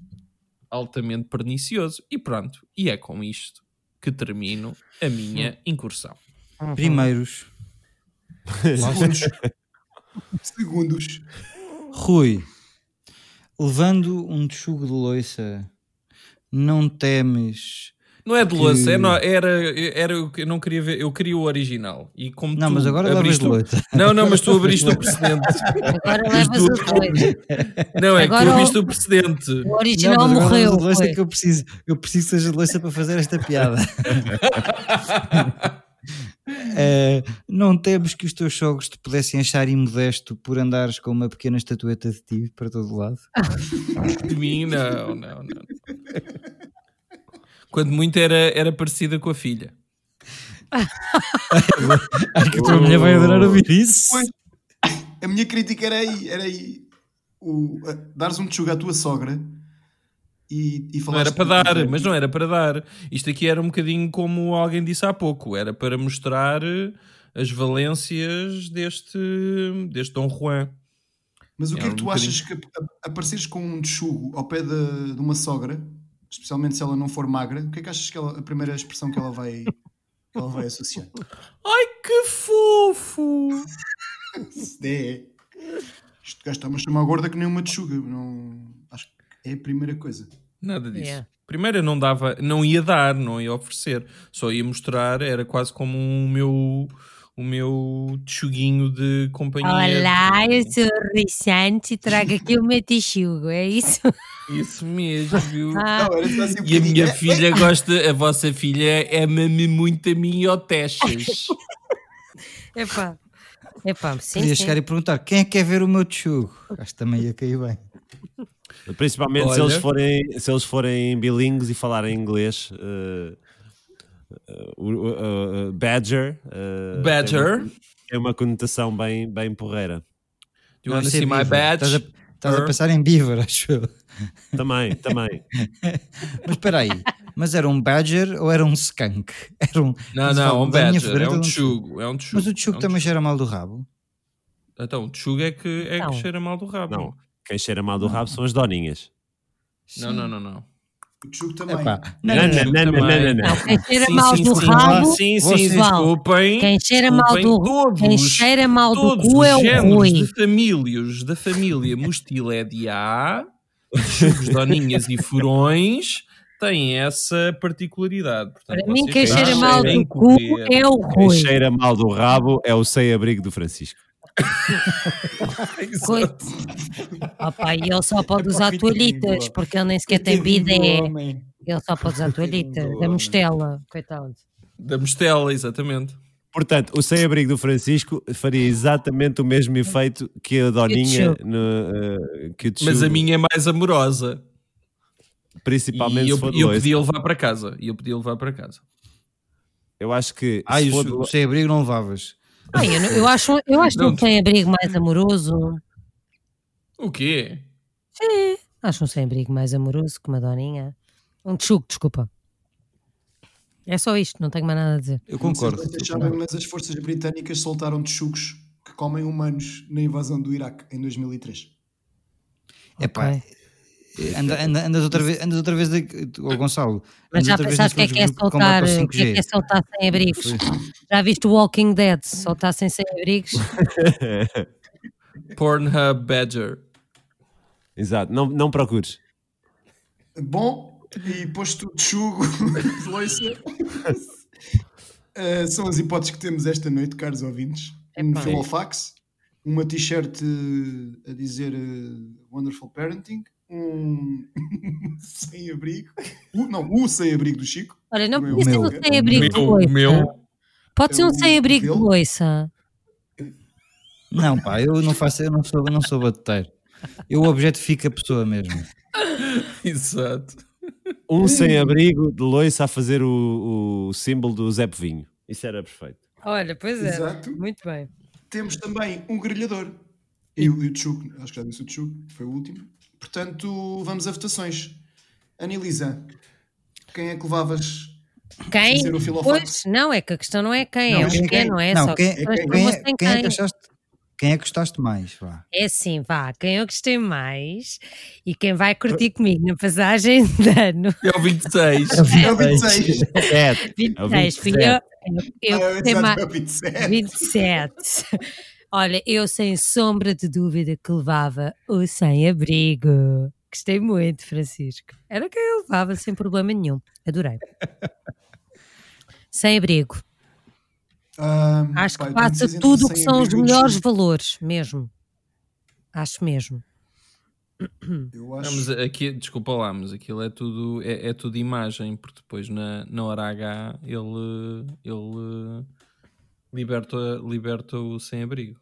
S6: altamente pernicioso. E pronto, e é com isto que termino a minha incursão.
S5: Primeiros.
S2: Segundos. Segundos.
S5: Rui, levando um tchugo de loiça, não temes.
S6: Não é de
S5: Que-
S6: louça, é no- era, era o que eu não queria ver, eu queria o original. E como
S5: Não,
S6: tu
S5: mas agora levas
S6: abriste
S5: de
S6: o-. Não, não, mas tu abriste o precedente.
S3: Agora levas os dois.
S6: Não, é que tu
S3: Agora o-
S6: abriste o precedente.
S3: O original
S5: Não, mas agora
S3: morreu.
S5: loiça
S3: foi.
S5: que eu preciso. Eu preciso que seja de loiça para fazer esta piada. Eh, não temes que os teus sogros te pudessem achar imodesto por andares com uma pequena estatueta de ti para todo lado?
S6: De mim, não, não, não. Quando muito era, era parecida com a filha.
S5: Acho que a tua mulher vai adorar ouvir isso.
S2: Pois. A minha crítica era aí, era aí. O, a- dares um tchuga à tua sogra e, e
S6: Não
S2: falares
S6: era para
S2: que-
S6: dar, mas não era para dar. Isto aqui era um bocadinho como alguém disse há pouco, era para mostrar eh, as valências deste, deste Dom Juan.
S2: Mas o que
S6: É
S2: é que
S6: um
S2: tu achas que a- apareceres com um tchugo ao pé de, de uma sogra, especialmente se ela não for magra, o que é que achas que ela, a primeira expressão que ela vai, que ela vai associar?
S6: Ai que fofo!
S2: É. Isto gajo está-me a chamar gorda que nem uma tchuga. Não, acho que é a primeira coisa.
S6: Nada disso.
S3: Yeah.
S6: Primeiro eu não dava, não ia dar, não ia oferecer, só ia mostrar, era quase como o meu o meu tchuguinho de companhia.
S3: Olá, eu sou o Rissante e trago aqui o meu texugo, é isso?
S6: Isso mesmo. viu?
S3: Ah,
S2: assim
S6: E a minha
S2: É,
S6: filha gosta, a vossa filha ama-me muito a mim, ó Texas.
S3: epá. Epá, sim,
S5: Podia
S3: sim.
S5: chegar e perguntar quem é que quer ver o meu tchugo? Acho que também ia cair bem.
S4: Principalmente se
S6: Olha.
S4: eles forem, se eles forem bilíngues e falarem inglês. eh, o- o- eh, badger. eh,
S6: Badger.
S4: Tem uma, tem uma conotação bem, bem porreira.
S6: Do you want to see my
S5: beaver.
S6: badge?
S5: Estás a, estás a pensar em beaver, acho eu.
S4: Também, também.
S5: Mas espera aí, mas era um badger ou era um skunk? Era um,
S6: Não, não, um badger, é um tchugo, é um tchugo.
S5: Mas o tchugo
S6: é um
S5: também cheira mal do rabo.
S6: Então, o tchugo é que, é
S3: Não.
S6: que cheira mal do rabo.
S4: Não, quem cheira mal do rabo são as doninhas.
S6: Não, não, não, não.
S2: O tchugo também.
S5: Epá,
S4: Não,
S5: não,
S4: não,
S5: não,
S4: não, não, não, não.
S3: Não, quem cheira
S6: Sim,
S3: mal
S6: sim,
S3: do
S6: sim.
S3: rabo,
S6: Sim, sim,
S5: Vocês-
S6: desculpem.
S3: quem cheira mal do
S6: todos,
S3: quem cheira mal do cu é
S6: os
S3: o
S6: géneros
S3: Rui.
S6: de famílias da família Mustiledia, chugos, doninhas e furões têm essa particularidade. Portanto,
S3: Para mim, quem cheira mal do cu
S6: correr.
S3: é o
S4: Quem
S3: Rui.
S4: cheira mal do rabo é o sem-abrigo do Francisco.
S3: Coito. Opa, e ele só pode usar
S5: Coitadinho,
S3: toalhitas, porque ele nem sequer tem bidé. Ele só pode usar toalhitas, da mostela, coitado.
S6: Da Mostela, exatamente.
S4: Portanto, o sem-abrigo do Francisco faria exatamente o mesmo efeito que a Doninha, no, eh, que o
S6: Mas a minha é mais amorosa.
S4: principalmente
S6: E eu,
S4: se for
S6: e eu
S4: dois.
S6: podia levar para casa. E eu podia levar para casa.
S4: Eu acho que
S5: Ai,
S4: se
S5: o,
S4: for
S5: o
S4: do-
S5: sem abrigo não levavas.
S3: Ah, eu, não- eu acho, eu acho
S6: Não.
S3: um sem-abrigo mais amoroso.
S6: O quê?
S3: Sim, acho um sem-abrigo mais amoroso que uma doninha. Um tchugo, desculpa. É só isto, não tenho mais nada a dizer.
S5: Eu
S2: Não
S5: concordo.
S2: vocês sabem, mas as forças britânicas soltaram tchugos que comem humanos na invasão do Iraque em 2003.
S5: Epá,
S3: Ok.
S5: Anda, anda, andas outra vez, andas outra vez, de, ô Gonçalo.
S3: Mas já
S5: outra vez
S3: pensaste o que é que é soltar,
S5: ao
S3: o que é que é
S5: 5G.
S3: soltar sem abrigos? Já viste o Walking Dead? Soltar sem sem abrigos?
S6: Pornhub Badger.
S4: Exato, não, não procures.
S2: Bom, e posto de loiça, eh, são as hipóteses que temos esta noite, caros ouvintes. Um
S3: Epá.
S2: Filofax, uma t-shirt eh, a dizer eh, Wonderful Parenting, um sem-abrigo, não, o sem-abrigo do Chico.
S3: Olha, não podia ser
S2: O
S3: um
S2: meu.
S3: sem-abrigo de
S6: Meu,
S3: loiça.
S6: meu.
S3: Pode ser
S2: É
S3: um sem-abrigo de
S2: dele.
S3: loiça.
S5: Não, pá, eu não faço, eu não sou, eu não sou bateteiro. Eu objetifico a pessoa mesmo.
S6: Exato.
S4: Um sem-abrigo de loiça a fazer o, o símbolo do Zé Povinho. Isso era perfeito.
S3: Olha, pois
S2: é. Exato.
S3: Muito bem.
S2: Temos também um grelhador. E o, e o Tchugo, acho que já disse o Tchugo, foi o último. Portanto, vamos a votações. Anilisa, quem é que levavas
S3: Quem?
S2: Ser o.
S3: Pois, não, é que a questão não é quem,
S2: Não,
S3: é o que, não é?
S5: Não,
S3: Só
S5: quem,
S3: que
S5: quem, quem, é, quem é que
S3: quem.
S5: achaste, quem é que gostaste mais? Vá.
S3: É assim, vá, quem eu gostei mais e quem vai curtir comigo na passagem de ano
S6: É o 26.
S2: É o 26.
S4: Sete. É o
S3: 26, fui eu, eu, eu
S2: Ah,
S3: gostei
S2: exato,
S3: mais.
S2: é o 27.
S3: 27. Olha, eu sem sombra de dúvida que levava o sem-abrigo. Gostei muito, Francisco. Era quem eu levava sem problema nenhum. Adorei. Sem-abrigo.
S2: Ah,
S3: Acho que
S2: tenho
S3: passa tudo o que são os melhores valores, mesmo. Acho mesmo.
S2: Eu
S6: Não,
S2: acho.
S6: mas aqui, desculpa lá, mas aquilo é tudo, é, é tudo imagem, porque depois na, na hora H ele, ele liberta, liberta o sem-abrigo.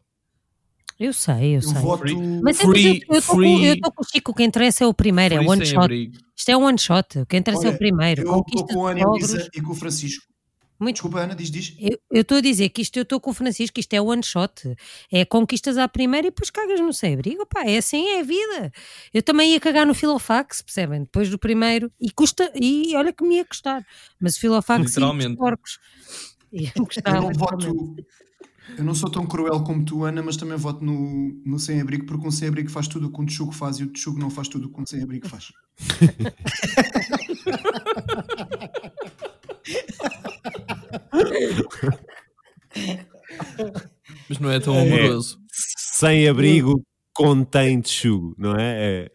S3: Eu sei, eu
S2: Eu
S3: sei.
S2: voto.
S3: Mas é-
S6: Free-
S3: eu estou
S6: free-
S3: com o Chico, o que interessa é o primeiro, é
S6: Free
S3: one shot.
S6: sem-abrigo.
S3: Isto é one shot, o que interessa é
S2: Olha,
S3: o primeiro.
S2: Eu estou com a
S3: sogros.
S2: e com o Francisco.
S3: Muito
S2: Desculpa, Ana, diz, diz.
S3: Eu eu estou a dizer que isto eu estou com o Francisco, isto é one shot. É conquistas à primeira e depois cagas no sem abrigo. Pá, é assim, é a vida. Eu também ia cagar no Filofax, percebem? Depois do primeiro. E custa, e olha que me ia custar. Mas o Filofax e os porcos. Ia
S2: Eu
S3: custar
S2: não
S3: literalmente.
S2: voto. Eu não sou tão cruel como tu, Ana, mas também voto no, no sem-abrigo, porque um sem-abrigo faz tudo o que um tchugo faz e o tchugo não faz tudo o que um sem-abrigo faz.
S6: Mas não é tão amoroso.
S4: Sem abrigo contém texugo, não é?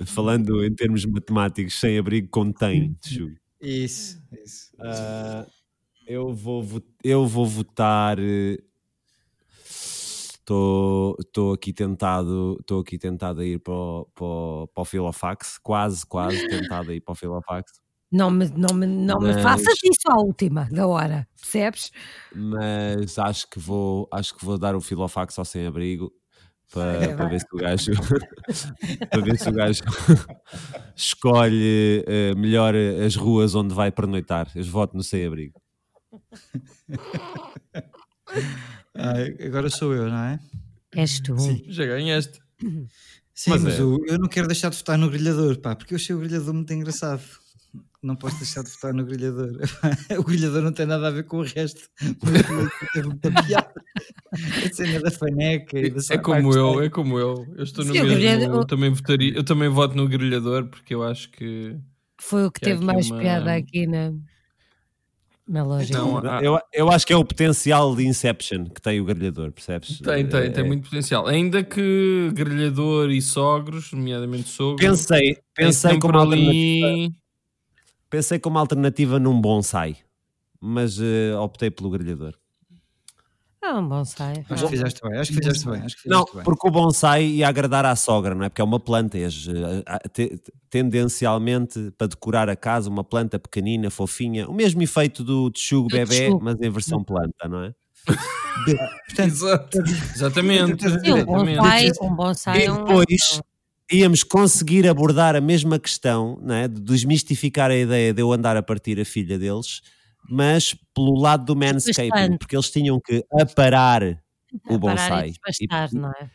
S4: É, Falando em termos matemáticos, sem abrigo contém texugo.
S5: Isso, isso.
S4: Ah, eu, vou, vo- eu vou votar. Estou aqui tentado estou aqui tentado a ir para o, para, o, para o Filofax, quase, quase tentado a ir para o Filofax,
S3: Não me, não me, não me
S4: Mas-
S3: faças isso à última da hora, percebes?
S4: mas acho que vou acho que vou dar o Filofax ao sem abrigo para, para ver se o gajo para ver se o gajo escolhe eh, melhor as ruas onde vai pernoitar. Eu voto no sem abrigo.
S5: Ah, agora sou eu, não é?
S3: És tu.
S6: Já ganhaste.
S5: Sim,
S4: Mas
S5: mas,
S4: é.
S5: o- eu não quero deixar de votar no grelhador, pá, porque eu achei o grelhador muito engraçado. Não posso deixar de votar no grelhador. o grelhador não tem nada a ver com o resto. Teve muita piada. A cena da faneca e da
S6: É como eu, é como eu. Eu estou no
S3: Sim,
S6: mesmo.
S3: grelhador-
S6: Eu também votaria. Eu também voto no grelhador porque eu acho que.
S3: Foi o que
S6: Que
S3: teve mais
S6: uma-
S3: piada aqui na, na lógica.
S6: Não, há-
S4: Eu, eu acho que é o potencial de Inception que tem o grelhador, percebes?
S6: Tem, tem,
S4: É-
S6: tem muito potencial. Ainda que grelhador e sogros, nomeadamente sogros,
S4: Pensei, pensei como, alternativa,
S6: ali.
S4: pensei como alternativa num bonsai, mas eh, optei pelo grelhador.
S3: Ah, um bonsai.
S5: Acho que fizeste bem, acho que fizeste bem. Acho que
S4: Não,
S5: fizeste bem.
S4: porque o bonsai ia agradar à sogra, não é? Porque é uma planta, e as, eh, a- te- tendencialmente para decorar a casa, uma planta pequenina, fofinha, o mesmo efeito do tchugo bebê, mas em versão planta, não é?
S6: Exato. Exatamente.
S3: Sim, um
S6: exatamente.
S3: bonsai, um bonsai
S4: E
S3: é
S4: depois íamos conseguir abordar a mesma questão, não é? de desmistificar a ideia de eu andar a partir a filha deles, mas pelo lado do manscaping,
S3: Bastante.
S4: porque eles tinham que aparar o
S3: a
S4: bonsai.
S3: e desbastar, não é?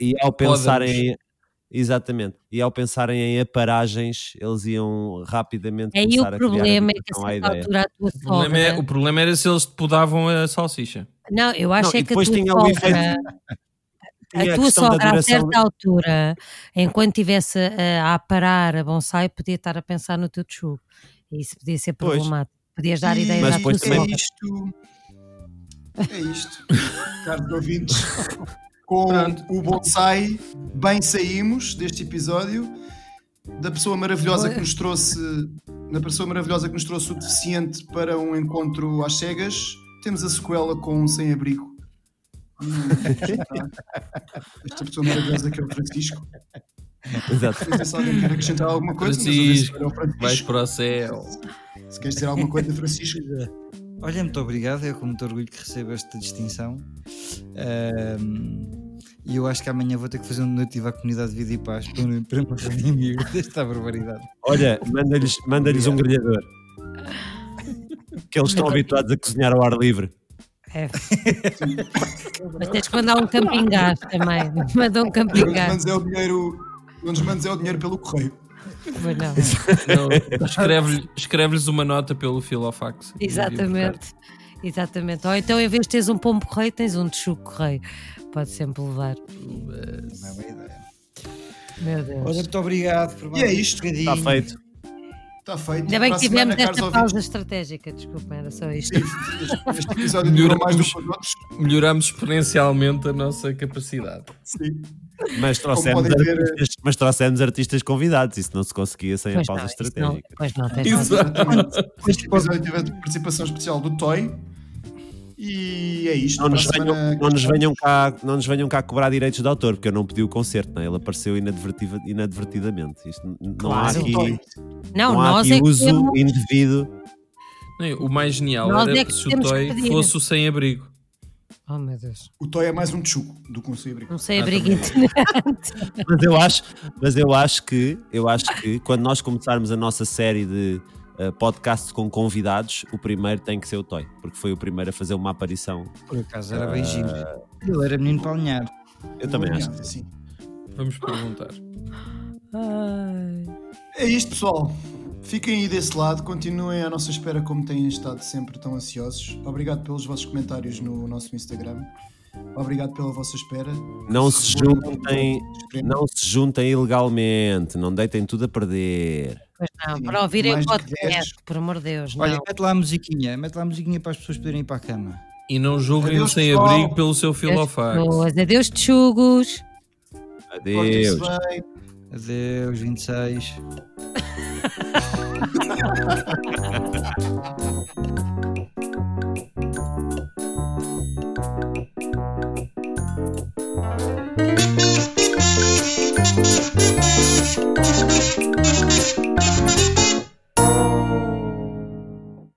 S4: E, e ao pensarem exatamente, e ao pensarem em aparagens, eles iam rapidamente
S3: Aí
S4: começar
S3: o
S4: a criar
S3: problema é que a altura a tua
S6: O problema, é,
S3: sogra.
S6: o problema era se eles te podavam a salsicha.
S3: Não, eu acho
S4: Não,
S3: é
S4: e
S3: que a tua
S4: tinha
S3: sogra.
S4: efeito- Tinha
S3: A tua sogra, a certa altura, enquanto estivesse a, a parar a bonsai, podia estar a pensar no teu tchugo. E isso podia ser
S4: Pois.
S3: Podias dar
S2: E
S3: ideias
S4: Mas
S3: à tua
S4: depois também-.
S2: É isto. É isto. Caros ouvintes, com
S6: Pronto.
S2: o bonsai, bem saímos deste episódio. Da pessoa maravilhosa que nos trouxe, da pessoa maravilhosa que nos trouxe o deficiente para um encontro às cegas, temos a sequela com um sem-abrigo. Hum, Esta pessoa maravilhosa que é o Francisco.
S4: Exato.
S2: Não sei se alguém quer acrescentar alguma coisa, mas
S6: Francisco,
S2: era o Francisco.
S6: vais para o céu.
S2: Se queres dizer alguma coisa, Francisco.
S5: Olha, muito obrigado, é com muito orgulho que recebo esta distinção. Ahm, E eu acho que amanhã vou ter que fazer um donativo à comunidade de Vida e Paz para um para um amigos desta barbaridade.
S4: Olha, manda-lhes manda-lhes um grelhador. Que eles estão habituados a cozinhar ao ar livre.
S3: É. Mas tens que mandar um camping gás também. Manda um camping
S2: Não
S3: gás.
S2: é o dinheiro, não nos mandes é o dinheiro pelo correio.
S3: Mas não.
S6: Escreve-lhes uma nota pelo Filofax.
S3: Exatamente. Exatamente. Ou então, em vez de teres um pombo correio, tens um tchuco correio. Pode sempre levar.
S5: Não é uma ideia.
S3: Meu Deus.
S5: Olha, muito obrigado por mais
S2: é
S5: um
S2: isto.
S5: bocadinho.
S4: Está feito.
S2: Está feito.
S3: Ainda bem que tivemos esta
S2: ouvintes,
S3: pausa estratégica. Desculpa, era só isto.
S2: Este- episódio durou mais do que os outros.
S6: Melhoramos exponencialmente a nossa capacidade.
S2: Sim.
S4: Mas trouxemos,
S2: ver-
S4: artistas, mas trouxemos artistas convidados. Isso não se conseguia sem
S3: Pois
S4: a pausa
S3: não, isso não,
S4: estratégica.
S3: pois não, tens razão.
S6: Exato.
S2: Este episódio teve a participação especial do Toy. E é isto.
S4: Não nos, venham, não, nos venham cá, não nos venham cá cobrar direitos de autor, porque eu não pedi o concerto, não é? ele apareceu inadvertidamente. Isto, não há
S3: Claro.
S4: aqui,
S2: Toy.
S3: Não,
S4: não há
S3: nós
S4: aqui
S3: é que
S4: uso
S3: temos.
S4: indevido.
S6: O mais genial
S3: Nós
S6: era
S3: é que
S6: se o Toy fosse o sem-abrigo.
S3: Oh meu Deus.
S2: O Toy é mais um tchugo do que um sem-abrigo.
S3: Não sei
S6: Ah,
S3: abrigo
S6: também.
S3: itinerante.
S4: Mas eu acho, mas eu acho que eu acho que quando nós começarmos a nossa série de uh, podcasts com convidados, o primeiro tem que ser o Toy, porque foi o primeiro a fazer uma aparição.
S5: Por acaso era bem giro. Ele era menino para alinhar.
S4: Eu também acho.
S2: Sim.
S6: Vamos perguntar.
S3: Ai.
S2: É isto, pessoal. Fiquem aí desse lado, continuem à nossa espera como têm estado sempre tão ansiosos. Obrigado pelos vossos comentários no nosso Instagram. Obrigado pela vossa espera.
S4: Não se juntem, não se juntem ilegalmente, não deitem tudo a perder.
S3: Pois não,
S2: Sim,
S3: para ouvirem o podcast, por amor de Deus.
S5: Olha,
S3: não.
S5: mete lá a musiquinha, mete lá a musiquinha para as pessoas poderem ir para a cama.
S6: E não julguem o
S2: Adeus,
S6: sem
S2: pessoal.
S6: abrigo pelo seu
S3: Adeus,
S6: filofax.
S3: pessoas. Adeus, tchugos.
S4: Adeus.
S5: Adeus, 26. Thank